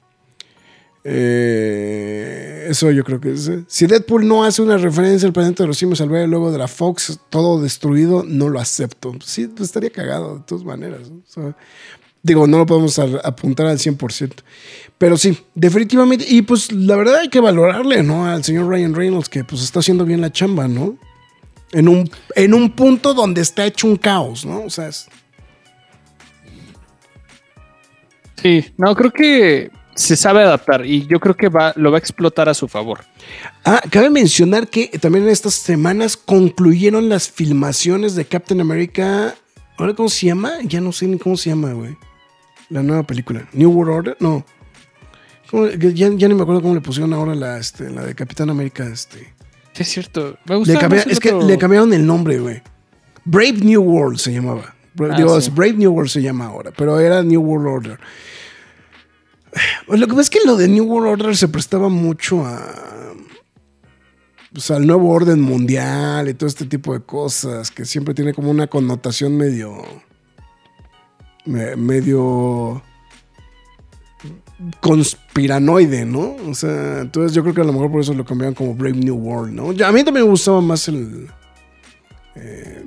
Speaker 2: eh, eso yo creo que es. eh. Si Deadpool no hace una referencia al planeta de los simios al ver el de la Fox todo destruido, no lo acepto. Sí, pues, estaría cagado de todas maneras. digo, no lo podemos apuntar al 100%. Pero sí, definitivamente. Y pues la verdad hay que valorarle, ¿no? Al señor Ryan Reynolds, que pues está haciendo bien la chamba, ¿no? En un, en un punto donde está hecho un caos, ¿no? O sea, es-
Speaker 3: Sí, no, creo que se sabe adaptar y yo creo que va, lo va a explotar a su favor.
Speaker 2: Ah, cabe mencionar que también en estas semanas concluyeron las filmaciones de Captain America. ¿Ahora cómo se llama? Ya no sé ni cómo se llama, güey. La nueva película. New World Order, no. ¿Cómo- que Ya, ya ni me acuerdo cómo le pusieron ahora la, este, la de Capitán América. Este.
Speaker 3: Sí, es cierto. Me
Speaker 2: Le
Speaker 3: gusta
Speaker 2: es que le cambiaron el nombre, güey. Brave New World se llamaba. Bra-
Speaker 3: Ah,
Speaker 2: digo,
Speaker 3: sí.
Speaker 2: Brave New World se llama ahora, pero era New World Order. Pues lo que pasa es que lo de New World Order se prestaba mucho a. Pues al nuevo orden mundial y todo este tipo de cosas, que siempre tiene como una connotación medio. me- medio. Conspiranoide, ¿no? O sea, entonces yo creo que a lo mejor por eso lo cambiaron como Brave New World, ¿no? Ya, a mí también me gustaba más el. eh,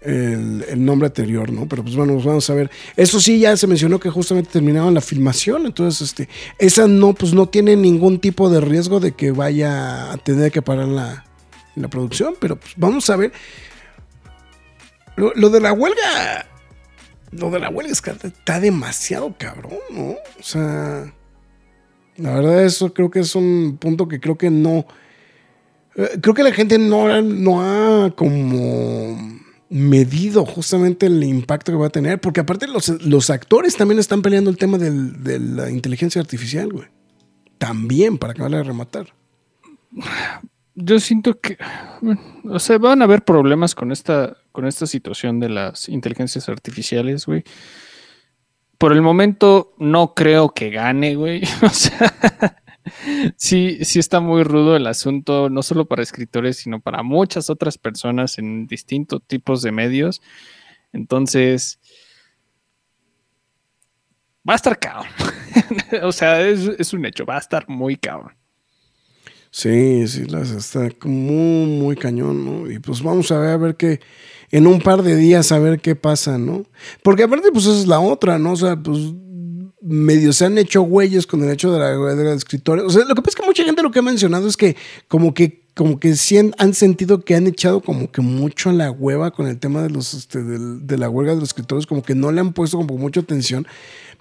Speaker 2: el, el nombre anterior, ¿no? Pero pues bueno, pues vamos a ver. Eso sí, ya se mencionó que justamente terminaron la filmación, entonces este, esa no, pues no tiene ningún tipo de riesgo de que vaya a tener que parar la, la producción, pero pues vamos a ver. Lo de la huelga, lo de la huelga está demasiado cabrón, ¿no? O sea, la verdad eso creo que es un punto que creo que no, eh, creo que la gente no, no ha como medido justamente el impacto que va a tener, porque aparte los, los actores también están peleando el tema del- de la inteligencia artificial, güey. También, para que vale a rematar.
Speaker 3: Yo siento que, o sea, van a haber problemas con esta, con esta situación de las inteligencias artificiales, güey. Por el momento no creo que gane, güey. [laughs] O sea, sí, sí está muy rudo el asunto, no solo para escritores, sino para muchas otras personas en distintos tipos de medios. Entonces, va a estar cabrón. [laughs] o sea, es, es un hecho, va a estar muy cabrón.
Speaker 2: Sí, sí, las está muy, muy cañón, ¿no? Y pues vamos a ver, a ver qué, en un par de días a ver qué pasa, ¿no? Porque aparte, pues esa es la otra, ¿no? O sea, pues medio se han hecho güeyes con el hecho de la huelga de escritores. O sea, lo que pasa es que mucha gente lo que ha mencionado es que como que como que sí han, sentido que han echado como que mucho a la hueva con el tema de los este, del- de, la huelga de los escritores, como que no le han puesto como mucha atención.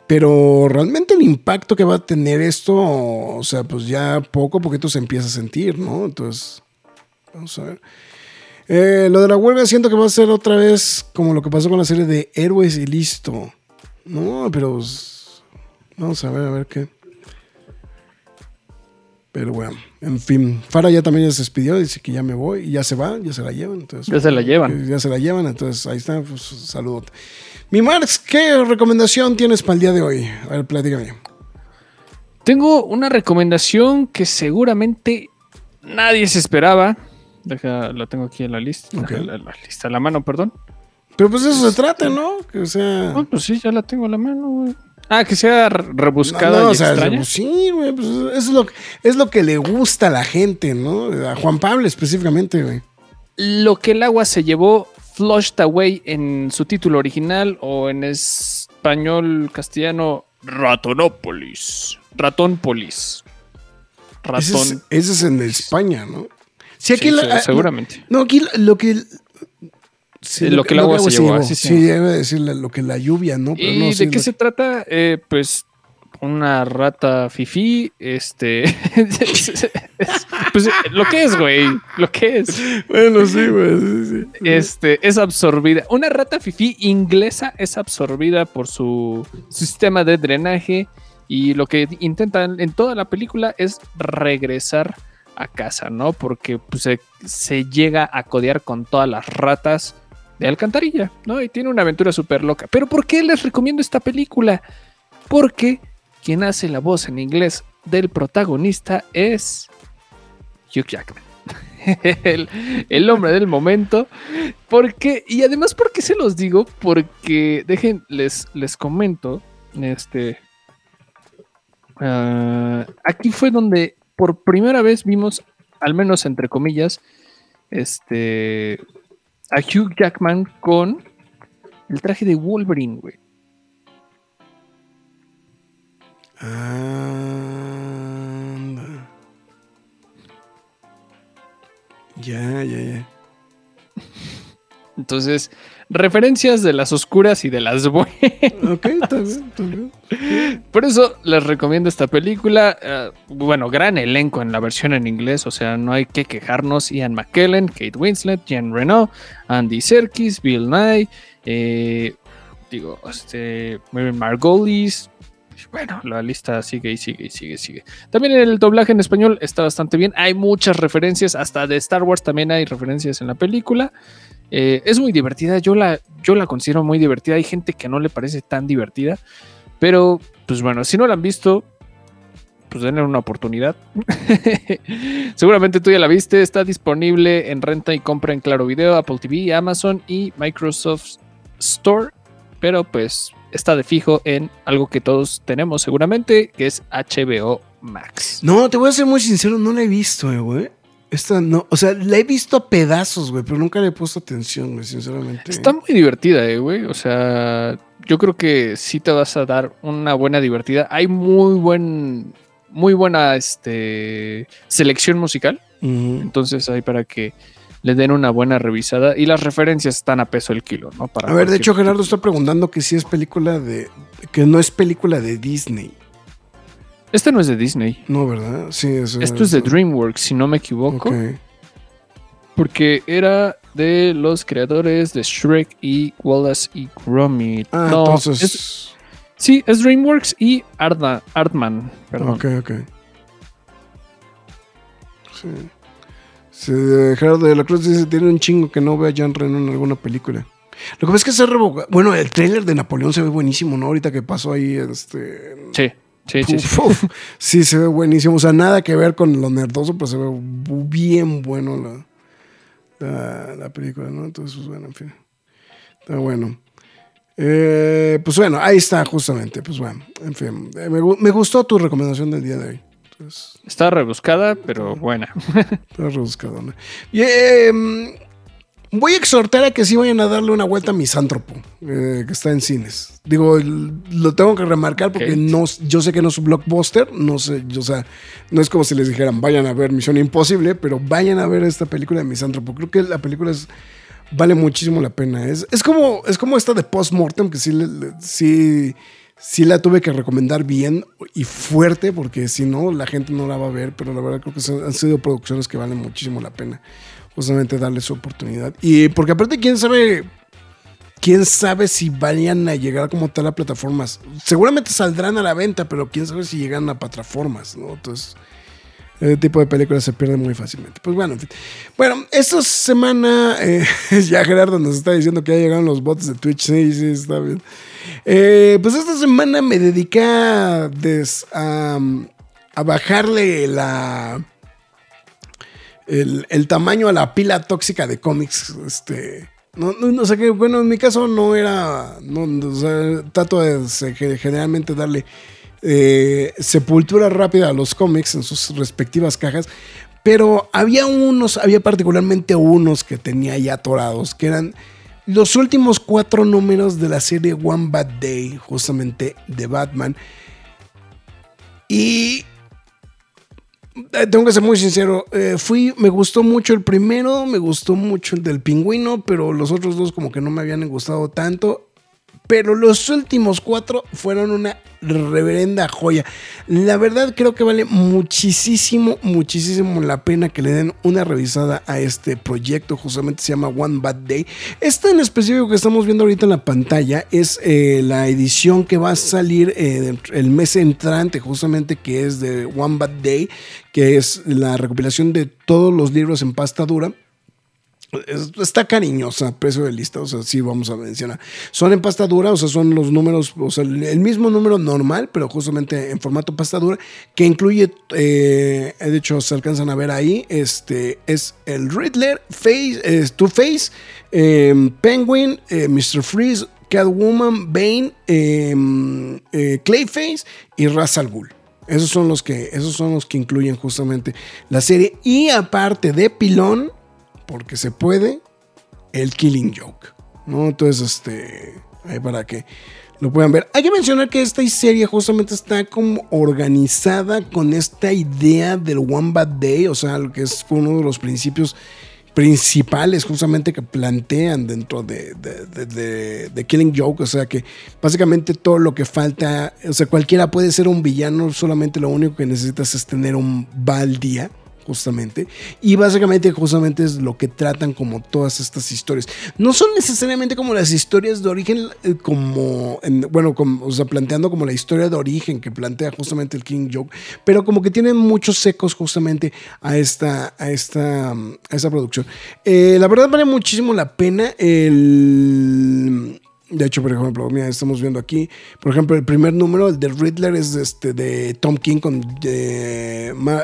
Speaker 2: Pero realmente el impacto que va a tener esto, o sea, pues ya poco a poquito se empieza a sentir, ¿no? Entonces, vamos a ver. Eh, lo de la huelga siento que va a ser otra vez como lo que pasó con la serie de Héroes y listo. No, pero pues, vamos a ver, a ver qué. Pero bueno, en fin. Fara ya también ya se despidió, dice que ya me voy y ya se va, ya se la llevan. Entonces,
Speaker 3: Ya se la llevan.
Speaker 2: Ya se la llevan, entonces ahí está, pues saludote. Mi Marx, ¿qué recomendación tienes para el día de hoy? A ver, platícame.
Speaker 3: Tengo una recomendación que seguramente nadie se esperaba. Deja, la tengo aquí en la lista.
Speaker 2: Ok.
Speaker 3: La, la lista, a la mano, perdón.
Speaker 2: Pero pues de eso se trata, ¿no? Que sea.
Speaker 3: Ah, pues sí, ya la tengo a la mano, güey. Ah, que sea re- rebuscada
Speaker 2: no, no,
Speaker 3: y
Speaker 2: o sea,
Speaker 3: extraña.
Speaker 2: sí, güey, pues eso es lo, que- es lo que le gusta a la gente, ¿no? A Juan Pablo específicamente, güey.
Speaker 3: Lo que el agua se llevó, Flushed Away en su título original o en español castellano, Ratonópolis. Ratónpolis.
Speaker 2: Ese
Speaker 3: Ratón.
Speaker 2: es, ese es en España, ¿no? Sí, aquí
Speaker 3: Sí,
Speaker 2: la- ah,
Speaker 3: seguramente.
Speaker 2: No, aquí lo que. sí,
Speaker 3: lo que el agua se llevó,
Speaker 2: sí.
Speaker 3: se llama.
Speaker 2: debe lo que la lluvia, ¿no? Pero
Speaker 3: ¿Y
Speaker 2: no,
Speaker 3: de
Speaker 2: sí,
Speaker 3: qué
Speaker 2: lo-
Speaker 3: se trata? Eh, pues una rata fifí, este... [laughs] pues lo que es, güey, lo que es.
Speaker 2: Bueno, sí, güey, sí, sí.
Speaker 3: Este, es absorbida. Una rata fifí inglesa es absorbida por su sistema de drenaje y lo que intentan en toda la película es regresar a casa, ¿no? Porque pues, se, se llega a codear con todas las ratas de alcantarilla, ¿no? Y tiene una aventura súper loca. Pero ¿por qué les recomiendo esta película? Porque quien hace la voz en inglés del protagonista es Hugh Jackman. [laughs] el, el, hombre del momento. Porque, y además, ¿por qué se los digo? Porque, dejen, les, les comento. Este. Uh, aquí fue donde por primera vez vimos, al menos entre comillas, este. A Hugh Jackman con el traje de Wolverine, güey.
Speaker 2: Ya, ya, ya.
Speaker 3: Entonces, referencias de las oscuras y de las [laughs] buenas.
Speaker 2: Ok, está bien, está bien.
Speaker 3: Por eso les recomiendo esta película. Uh, bueno, gran elenco en la versión en inglés, o sea, no hay que quejarnos. Ian McKellen, Kate Winslet, Jen Renault, Andy Serkis, Bill Nye, eh, digo, este, Margolis, bueno, la lista sigue y sigue y sigue sigue. También el doblaje en español está bastante bien. Hay muchas referencias, hasta de Star Wars también hay referencias en la película. Eh, es muy divertida, yo la, yo la considero muy divertida. Hay gente que no le parece tan divertida, pero pues bueno, si no la han visto, pues denle una oportunidad. [laughs] Seguramente tú ya la viste, está disponible en renta y compra en Claro Video, Apple TV, Amazon y Microsoft Store, pero pues está de fijo en algo que todos tenemos seguramente, que es HBO Max.
Speaker 2: No, te voy a ser muy sincero, no la he visto, eh, güey. Esta no, o sea, la he visto a pedazos, güey, pero nunca le he puesto atención, güey, sinceramente.
Speaker 3: Está muy divertida, eh, güey. O sea, yo creo que sí te vas a dar una buena divertida. Hay muy buen, muy buena este, selección musical. Uh -huh. Entonces, hay para que le den una buena revisada y las referencias están a peso el kilo, ¿no?
Speaker 2: Para a ver, de hecho, Gerardo está preguntando que si es película de. que no es película de Disney.
Speaker 3: Este no es de Disney.
Speaker 2: No, ¿verdad? Sí, eso
Speaker 3: Esto es de DreamWorks, si no me equivoco.
Speaker 2: Okay.
Speaker 3: Porque era de los creadores de Shrek y Wallace y Gromit.
Speaker 2: Ah,
Speaker 3: no,
Speaker 2: entonces.
Speaker 3: es- sí, es DreamWorks y Arda, Artman. Perdón.
Speaker 2: Ok, ok. Sí. Gerardo de la Cruz dice: Tiene un chingo que no ve a Jean Reno en alguna película. Lo que pasa es que se revoca. Bueno, el tráiler de Napoleón se ve buenísimo, ¿no? Ahorita que pasó ahí, este.
Speaker 3: Sí, sí, sí. sí.
Speaker 2: Uf, sí, se ve buenísimo. O sea, nada que ver con lo nerdoso, pero se ve bien bueno la, la, la película, ¿no? Entonces, pues bueno, en fin. Está bueno. Eh, pues bueno, ahí está, justamente. Pues bueno, en fin. Eh, me gustó tu recomendación del día de hoy. Entonces,
Speaker 3: Está rebuscada, pero buena. [laughs]
Speaker 2: está rebuscadona. Y, eh, mm, voy a exhortar a que sí vayan a darle una vuelta a Misántropo, eh, que está en cines. Digo, lo tengo que remarcar porque no, yo sé que no es un blockbuster, no sé, yo, o sea, no es como si les dijeran vayan a ver Misión Imposible, pero vayan a ver esta película de Misántropo. Creo que la película es, vale muchísimo la pena. Es, es, como, es como esta de Postmortem, que sí, sí, sí la tuve que recomendar bien y fuerte, porque si no, la gente no la va a ver, pero la verdad creo que han sido producciones que valen muchísimo la pena. Justamente darle su oportunidad. Y porque aparte, quién sabe quién sabe si vayan a llegar como tal a plataformas. Seguramente saldrán a la venta, pero quién sabe si llegan a plataformas, ¿no? Entonces, ese tipo de películas se pierden muy fácilmente. Pues bueno, en fin. Bueno, esta semana eh, [laughs] ya Gerardo nos está diciendo que ya llegaron los bots de Twitch. Sí, sí, está bien. Eh, pues esta semana me dediqué a, a, a bajarle la el, tamaño a la pila tóxica de cómics. Este, no, no, no sé qué, bueno, en mi caso no era, no, trato de generalmente darle eh, sepultura rápida a los cómics en sus respectivas cajas. Pero había unos, había particularmente unos que tenía ya atorados, que eran los últimos cuatro números de la serie One Bad Day, justamente de Batman. Y eh, tengo que ser muy sincero, eh, fui, me gustó mucho el primero, me gustó mucho el del pingüino, pero los otros dos como que no me habían gustado tanto. Pero los últimos cuatro fueron una reverenda joya. La verdad creo que vale muchísimo, muchísimo la pena que le den una revisada a este proyecto. Justamente se llama One Bad Day. Este en específico que estamos viendo ahorita en la pantalla es eh, la edición que va a salir eh, el mes entrante, justamente que es de One Bad Day, que es la recopilación de todos los libros en pasta dura. Es- está cariñosa, precio de lista, o sea, sí vamos a mencionar. Son en pasta dura, o sea, son los números, o sea, el mismo número normal, pero justamente en formato pasta dura, que incluye, eh, de hecho, se alcanzan a ver ahí, este, es el Riddler, Face, eh, Two-Face, eh, Penguin, eh, Mr. Freeze, Catwoman, Bane, eh, eh, Clayface y Ra's al. Esos son los que, esos son los que incluyen justamente la serie. Y aparte de Pilón, porque se puede, el Killing Joke. ¿no? Entonces, este, ahí para que lo puedan ver. Hay que mencionar que esta serie justamente está como organizada con esta idea del One Bad Day, o sea, lo que es uno de los principios principales justamente que plantean dentro de, de, de- Killing Joke, o sea que básicamente todo lo que falta, o sea, cualquiera puede ser un villano, solamente lo único que necesitas es tener un mal día justamente. Y básicamente, justamente es lo que tratan como todas estas historias. No son necesariamente como las historias de origen, eh, como, en- bueno, como, o sea, planteando como la historia de origen que plantea justamente el King Joke, pero como que tienen muchos ecos justamente a esta, a esta, a esta producción. Eh, la verdad vale muchísimo la pena el... De hecho, por ejemplo, mira, estamos viendo aquí, por ejemplo, el primer número, el de Riddler, es este, de Tom King con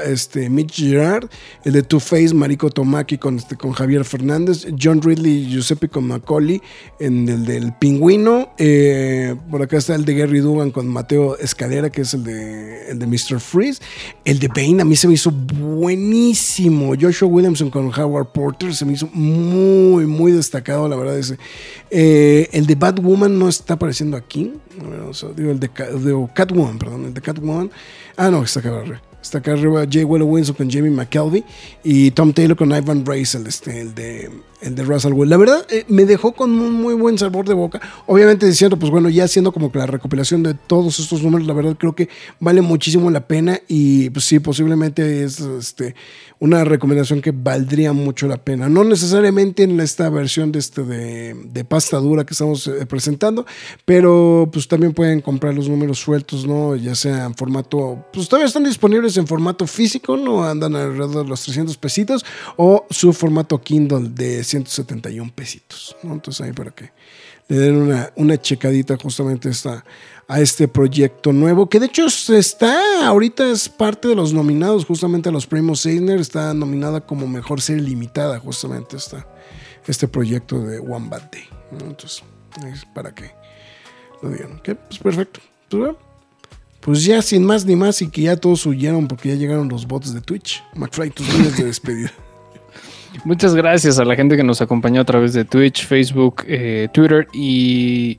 Speaker 2: este, Mitch Gerard, el de Two-Face, Mariko Tomaki con, este, con Javier Fernández, John Ridley y Giuseppe con Macaulay, en el del Pingüino, eh, por acá está el de Gary Dugan con Mateo Escalera, que es el de, el de Mr. Freeze, el de Bane a mí se me hizo buenísimo, Joshua Williamson con Howard Porter se me hizo muy, muy destacado, la verdad, ese. Eh, el de Batwoman no está apareciendo aquí. O sea, digo, el de, de- Catwoman, perdón, el de Catwoman. Ah, no, está acá arriba. Está acá arriba Jay Willow Wilson con Jamie McKelvey y Tom Taylor con Ivan Race, el, este, el de, el de Russell Will. La verdad, eh, me dejó con un muy buen sabor de boca. Obviamente diciendo, pues bueno, ya haciendo como que la recopilación de todos estos números, la verdad creo que vale muchísimo la pena y pues sí, posiblemente es este, una recomendación que valdría mucho la pena. No necesariamente en esta versión de, este de, pasta dura que estamos eh, presentando, pero pues también pueden comprar los números sueltos, ¿no? Ya sea en formato, pues todavía están disponibles en formato físico, ¿no? Andan alrededor de los 300 pesitos o su formato Kindle de 171 pesitos, ¿no? Entonces ahí para que le den una, una checadita justamente esta, a este proyecto nuevo, que de hecho está, ahorita es parte de los nominados justamente a los premios Eisner, está nominada como mejor serie limitada justamente esta, este proyecto de One Bad Day. ¿no? Entonces, es para que lo digan. ¿ok? Pues perfecto. Pues, pues ya sin más ni más y que ya todos huyeron porque ya llegaron los bots de Twitch. McFly, tus líneas de despedida. [laughs]
Speaker 3: Muchas gracias a la gente que nos acompañó a través de Twitch, Facebook, eh, Twitter y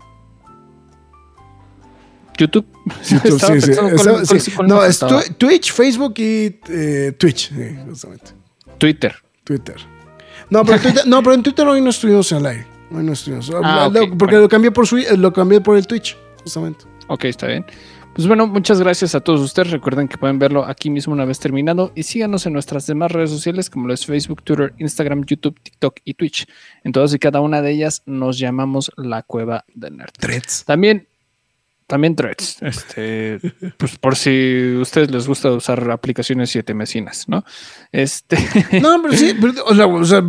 Speaker 3: YouTube. [laughs]
Speaker 2: YouTube,
Speaker 3: Estaba
Speaker 2: sí, sí.
Speaker 3: pensando cuál-
Speaker 2: Estaba-
Speaker 3: cuál-
Speaker 2: sí.
Speaker 3: cuál
Speaker 2: No, es Twitch, Facebook y eh, Twitch, justamente.
Speaker 3: Twitter.
Speaker 2: Twitter. No, pero, Twitter- no, pero en Twitter hoy no estuvimos al aire. Hoy no estuvimos.
Speaker 3: Ah,
Speaker 2: porque
Speaker 3: bueno.
Speaker 2: lo cambié por su- lo cambié por el Twitch, justamente.
Speaker 3: Ok, está bien. Pues bueno, muchas gracias a todos ustedes. Recuerden que pueden verlo aquí mismo una vez terminado y síganos en nuestras demás redes sociales como lo es Facebook, Twitter, Instagram, YouTube, TikTok y Twitch. En todas y cada una de ellas nos llamamos la Cueva del Nerd.
Speaker 2: Threads.
Speaker 3: También, también threads. Este, pues por si a ustedes les gusta usar aplicaciones siete mesinas, ¿no? Este, [laughs]
Speaker 2: No, pero sí, pero, o sea, o sea,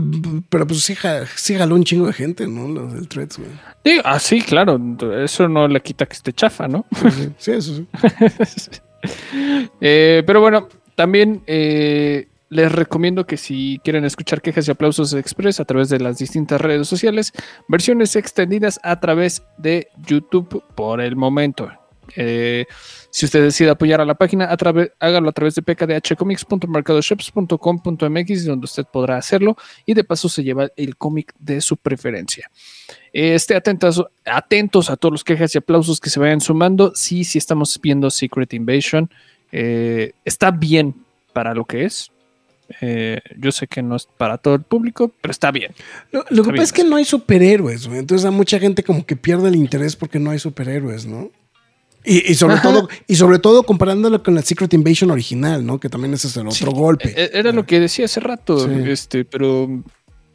Speaker 2: pero pues sí, sí jaló un chingo de gente, ¿no? Los del Threads, güey.
Speaker 3: digo, ah, sí, claro, eso no le quita que esté chafa, ¿no?
Speaker 2: Sí, sí, sí, eso sí. [laughs]
Speaker 3: Eh, pero bueno, también eh, les recomiendo que si quieren escuchar quejas y aplausos express a través de las distintas redes sociales, versiones extendidas a través de YouTube por el momento. Eh, si usted decide apoyar a la página, a hágalo a través de pkdhcomics.mercadoshops.com.mx, donde usted podrá hacerlo y de paso se lleva el cómic de su preferencia. Eh, esté atentos, atentos a todos los quejas y aplausos que se vayan sumando. Sí, sí estamos viendo Secret Invasion. Eh, está bien para lo que es. Eh, yo sé que no es para todo el público, pero está bien.
Speaker 2: Lo, lo que pasa
Speaker 3: bien
Speaker 2: es que no hay superhéroes, güey. Entonces a mucha gente como que pierde el interés porque no hay superhéroes, ¿no? Y, y sobre
Speaker 3: Ajá.
Speaker 2: todo, y sobre todo comparándolo con la Secret Invasion original, ¿no? Que también ese es el otro golpe.
Speaker 3: Eh, Era lo que decía hace rato,
Speaker 2: Sí.
Speaker 3: este, pero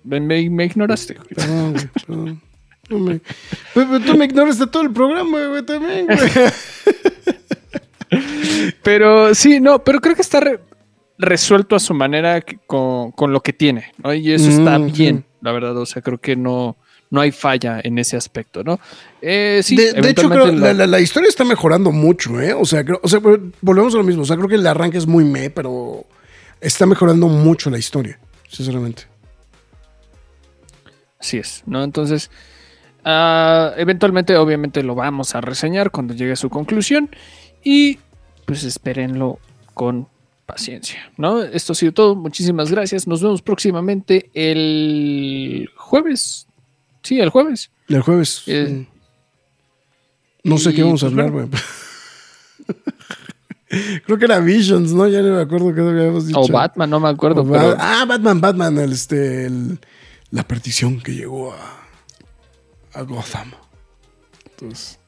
Speaker 3: me, ignoraste. güey.
Speaker 2: Perdón, güey, perdón. No me- Pero- pero tú me ignoras de todo el programa, güey, también, güey. [laughs]
Speaker 3: Pero sí, no, pero creo que está re- resuelto a su manera con, con lo que tiene, ¿no? Y eso está
Speaker 2: Mm, sí.
Speaker 3: bien. la verdad, o sea, creo que no, no hay falla en ese aspecto, ¿no? Eh, sí,
Speaker 2: de, de hecho, creo la, la- la historia está mejorando mucho, ¿eh? O sea, creo- o sea, volvemos a lo mismo. O sea, creo que el arranque es muy me, pero está mejorando mucho la historia, sinceramente.
Speaker 3: Así es, ¿no? Entonces, ah, eventualmente, obviamente, lo vamos a reseñar cuando llegue a su conclusión. Y pues espérenlo con paciencia, ¿no? Esto ha sido todo. Muchísimas gracias. Nos vemos próximamente el jueves. Sí, el jueves.
Speaker 2: El jueves.
Speaker 3: Eh,
Speaker 2: no sé qué vamos a
Speaker 3: pues,
Speaker 2: hablar, güey. [laughs] creo que era Visions, ¿no? Ya no me acuerdo qué habíamos dicho.
Speaker 3: O Batman, no me acuerdo. Pero-
Speaker 2: Ah, Batman, Batman, el, este, el- la perdición que llegó a, a Gotham. Entonces,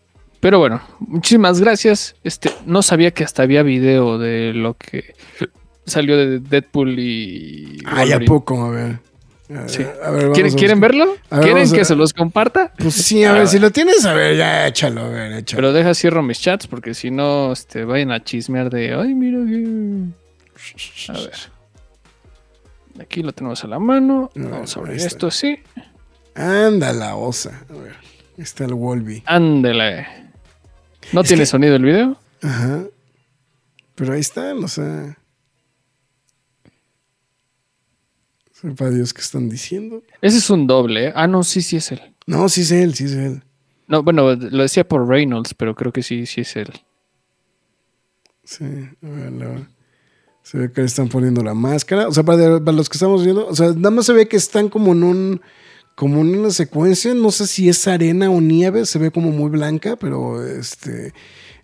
Speaker 3: Pero bueno, muchísimas gracias. Este, no sabía que hasta había video de lo que salió de Deadpool y.
Speaker 2: ay, ¿a
Speaker 3: Wolverine.
Speaker 2: poco? A ver. A,
Speaker 3: Sí.
Speaker 2: a ver, vamos
Speaker 3: ¿Quieren,
Speaker 2: a
Speaker 3: ¿quieren
Speaker 2: buscar.
Speaker 3: verlo?
Speaker 2: A ver,
Speaker 3: ¿Quieren
Speaker 2: a-
Speaker 3: que se los comparta?
Speaker 2: Pues sí, [laughs] a ver, si lo tienes, a ver, ya échalo, a ver, échalo.
Speaker 3: Pero deja cierro mis chats porque si no, este, vayan a chismear de. Ay, mira que. A ver. Aquí lo tenemos a la mano.
Speaker 2: A
Speaker 3: Vamos a abrir esto así.
Speaker 2: Anda la osa. A ver, está el Wolby.
Speaker 3: Ándele. ¿No
Speaker 2: Es
Speaker 3: tiene
Speaker 2: que-
Speaker 3: sonido el video?
Speaker 2: Ajá. Pero ahí están, o sea. Sepa Dios qué están diciendo.
Speaker 3: Ese es un doble. ¿eh? Ah, no, sí, sí es él.
Speaker 2: No, sí es él, sí es él.
Speaker 3: No, bueno, lo decía por Reynolds, pero creo que sí, sí es él.
Speaker 2: Sí, a ver, la- se ve que le están poniendo la máscara. O sea, para, para los que estamos viendo, o sea, nada más se ve que están como en un. Como en una secuencia, no sé si es arena o nieve, se ve como muy blanca, pero este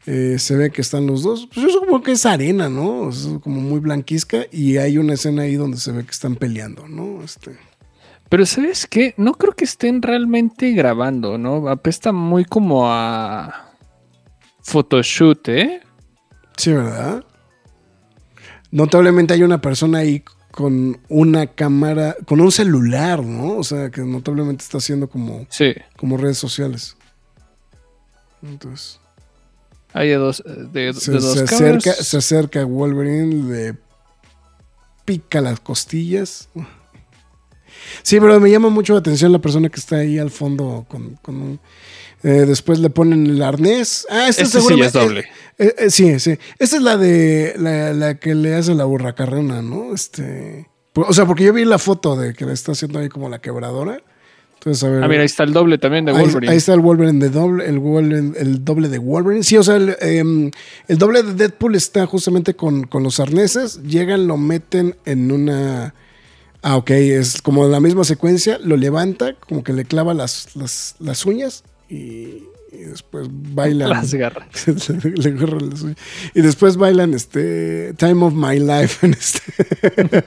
Speaker 2: eh, se ve que están los dos. Pues yo supongo que es arena, ¿no? Sea, como muy blanquizca y hay una escena ahí donde se ve que están peleando, ¿no? Este,
Speaker 3: Pero ¿sabes qué? No creo que estén realmente grabando, ¿no? Apesta muy como a photoshoot, ¿eh?
Speaker 2: sí, ¿verdad? Notablemente hay una persona ahí con una cámara, con un celular, ¿no? O sea, que notablemente está haciendo como
Speaker 3: Sí.
Speaker 2: como redes sociales. Entonces,
Speaker 3: Hay de dos, eh, de,
Speaker 2: se,
Speaker 3: de dos
Speaker 2: se acerca, se acerca a Wolverine, le pica las costillas. Sí, pero me llama mucho la atención la persona que está ahí al fondo con, con un- eh, después le ponen el arnés. Ah, esta
Speaker 3: Este sí
Speaker 2: seguramente-
Speaker 3: es doble.
Speaker 2: eh, eh, sí, sí. Esta es la de la, la que le hace la burracarrona, ¿no? Este, por- o sea, porque yo vi la foto de que le está haciendo ahí como la quebradora. Entonces, a ver.
Speaker 3: Ah, mira, ahí está el doble también de Wolverine.
Speaker 2: Ahí, está el Wolverine de doble, el, Wolverine- el doble de Wolverine. Sí, o sea, el, em, el doble de Deadpool está justamente con, con los arneses. Llegan, lo meten en una. Ah, ok, es como la misma secuencia. Lo levanta, como que le clava las, las, las uñas y, y después bailan.
Speaker 3: Las garras. [laughs]
Speaker 2: le, le agarra las uñas. Y después bailan este Time of My Life. En este. [laughs]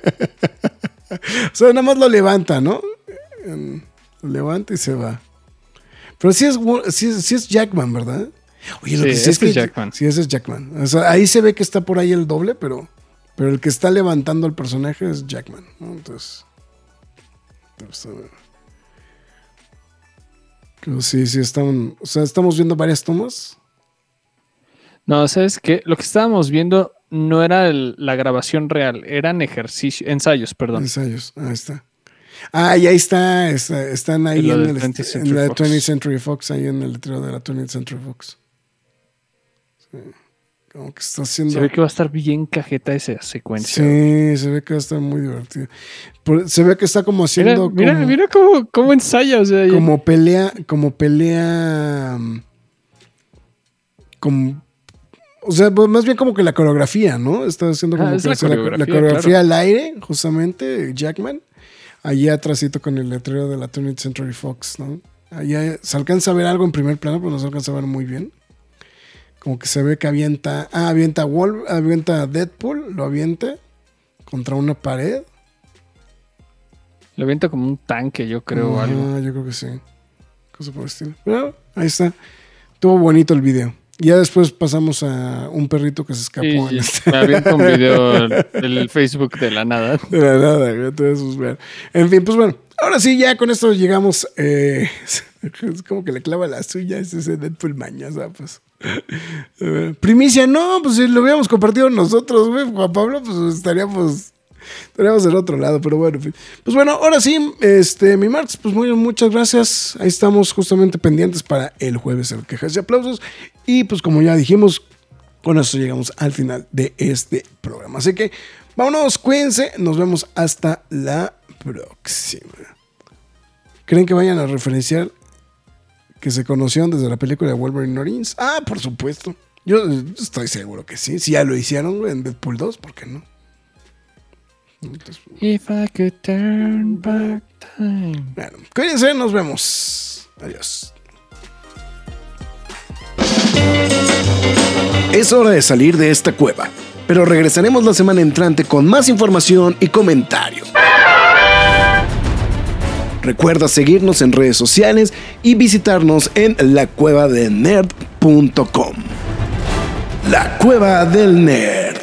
Speaker 2: o sea, nada más lo levanta, ¿no? Lo levanta y se va. Pero sí es, sí es, sí es Jackman, ¿verdad? Oye, lo
Speaker 3: Sí,
Speaker 2: que sí es que
Speaker 3: es Jackman.
Speaker 2: Sí, ese es Jackman. O sea, ahí se ve que está por ahí el doble, pero, pero el que está levantando al personaje es Jackman. ¿no? Entonces. entonces, a ver. Pero sí, sí, están. O sea, estamos viendo varias tomas.
Speaker 3: No, ¿sabes qué? Lo que estábamos viendo no era el- la grabación real, eran ejercicios, ensayos, perdón.
Speaker 2: Ensayos. Ahí está. Ah, y ahí está. está- están ahí
Speaker 3: En
Speaker 2: el,
Speaker 3: 20th
Speaker 2: en
Speaker 3: Century
Speaker 2: la
Speaker 3: Fox.
Speaker 2: 20th Century Fox, ahí en el letrero de la 20th Century Fox. Sí. Como que está haciendo.
Speaker 3: Se ve que va a estar bien cajeta esa secuencia.
Speaker 2: Sí, se ve que va a estar muy divertido. Se ve que está como haciendo
Speaker 3: mira,
Speaker 2: como,
Speaker 3: mira cómo, cómo ensaya, o sea, ya-
Speaker 2: como pelea, como pelea, mm, como, o sea, pues, más bien como que la coreografía, ¿no? Está haciendo como
Speaker 3: Ah, es
Speaker 2: que
Speaker 3: la
Speaker 2: hace la, la
Speaker 3: coreografía,
Speaker 2: coreografía al aire, justamente, Jackman. Allá atrásito con el letrero de la 20th Century Fox, ¿no? Allá se alcanza a ver algo en primer plano, pero no se alcanza a ver muy bien. Como que se ve que avienta, ah, avienta Wolf, avienta Deadpool, lo avienta contra una pared.
Speaker 3: lo avienta como un tanque, yo creo,
Speaker 2: Ajá,
Speaker 3: algo.
Speaker 2: Yo creo que sí. Cosa por el estilo. Pero ahí está. Estuvo bonito el video. Ya después pasamos a un perrito que se escapó
Speaker 3: Sí,
Speaker 2: en este-
Speaker 3: Me avienta un video [laughs] del Facebook de la nada.
Speaker 2: de la nada, güey, todo eso es ver. En fin, pues bueno, ahora sí, ya con esto llegamos. eh, [laughs] es como que le clava la suya es ese Deadpool mañosa, pues. Ver, Primicia, no, pues si lo hubiéramos compartido nosotros, güey, Juan Pablo, pues estaríamos. Tenemos del otro lado, pero bueno. Pues bueno, ahora sí, este, mi Marx, pues muy, muchas gracias. Ahí estamos justamente pendientes para el jueves, el quejas y aplausos. Y pues como ya dijimos, con eso llegamos al final de este programa. Así que vámonos, cuídense. Nos vemos hasta la próxima. ¿Creen que vayan a referenciar que se conocieron desde la película de Wolverine Origins? Ah, por supuesto. Yo estoy seguro que sí. Si ya lo hicieron en Deadpool 2, ¿por qué no?
Speaker 3: If I could turn back time.
Speaker 2: Bueno, cuídense, nos vemos. Adiós.
Speaker 4: Es hora de salir de esta cueva, pero regresaremos la semana entrante con más información y comentarios. Recuerda seguirnos en redes sociales y visitarnos en lacuevadelnerd.com. La Cueva del Nerd.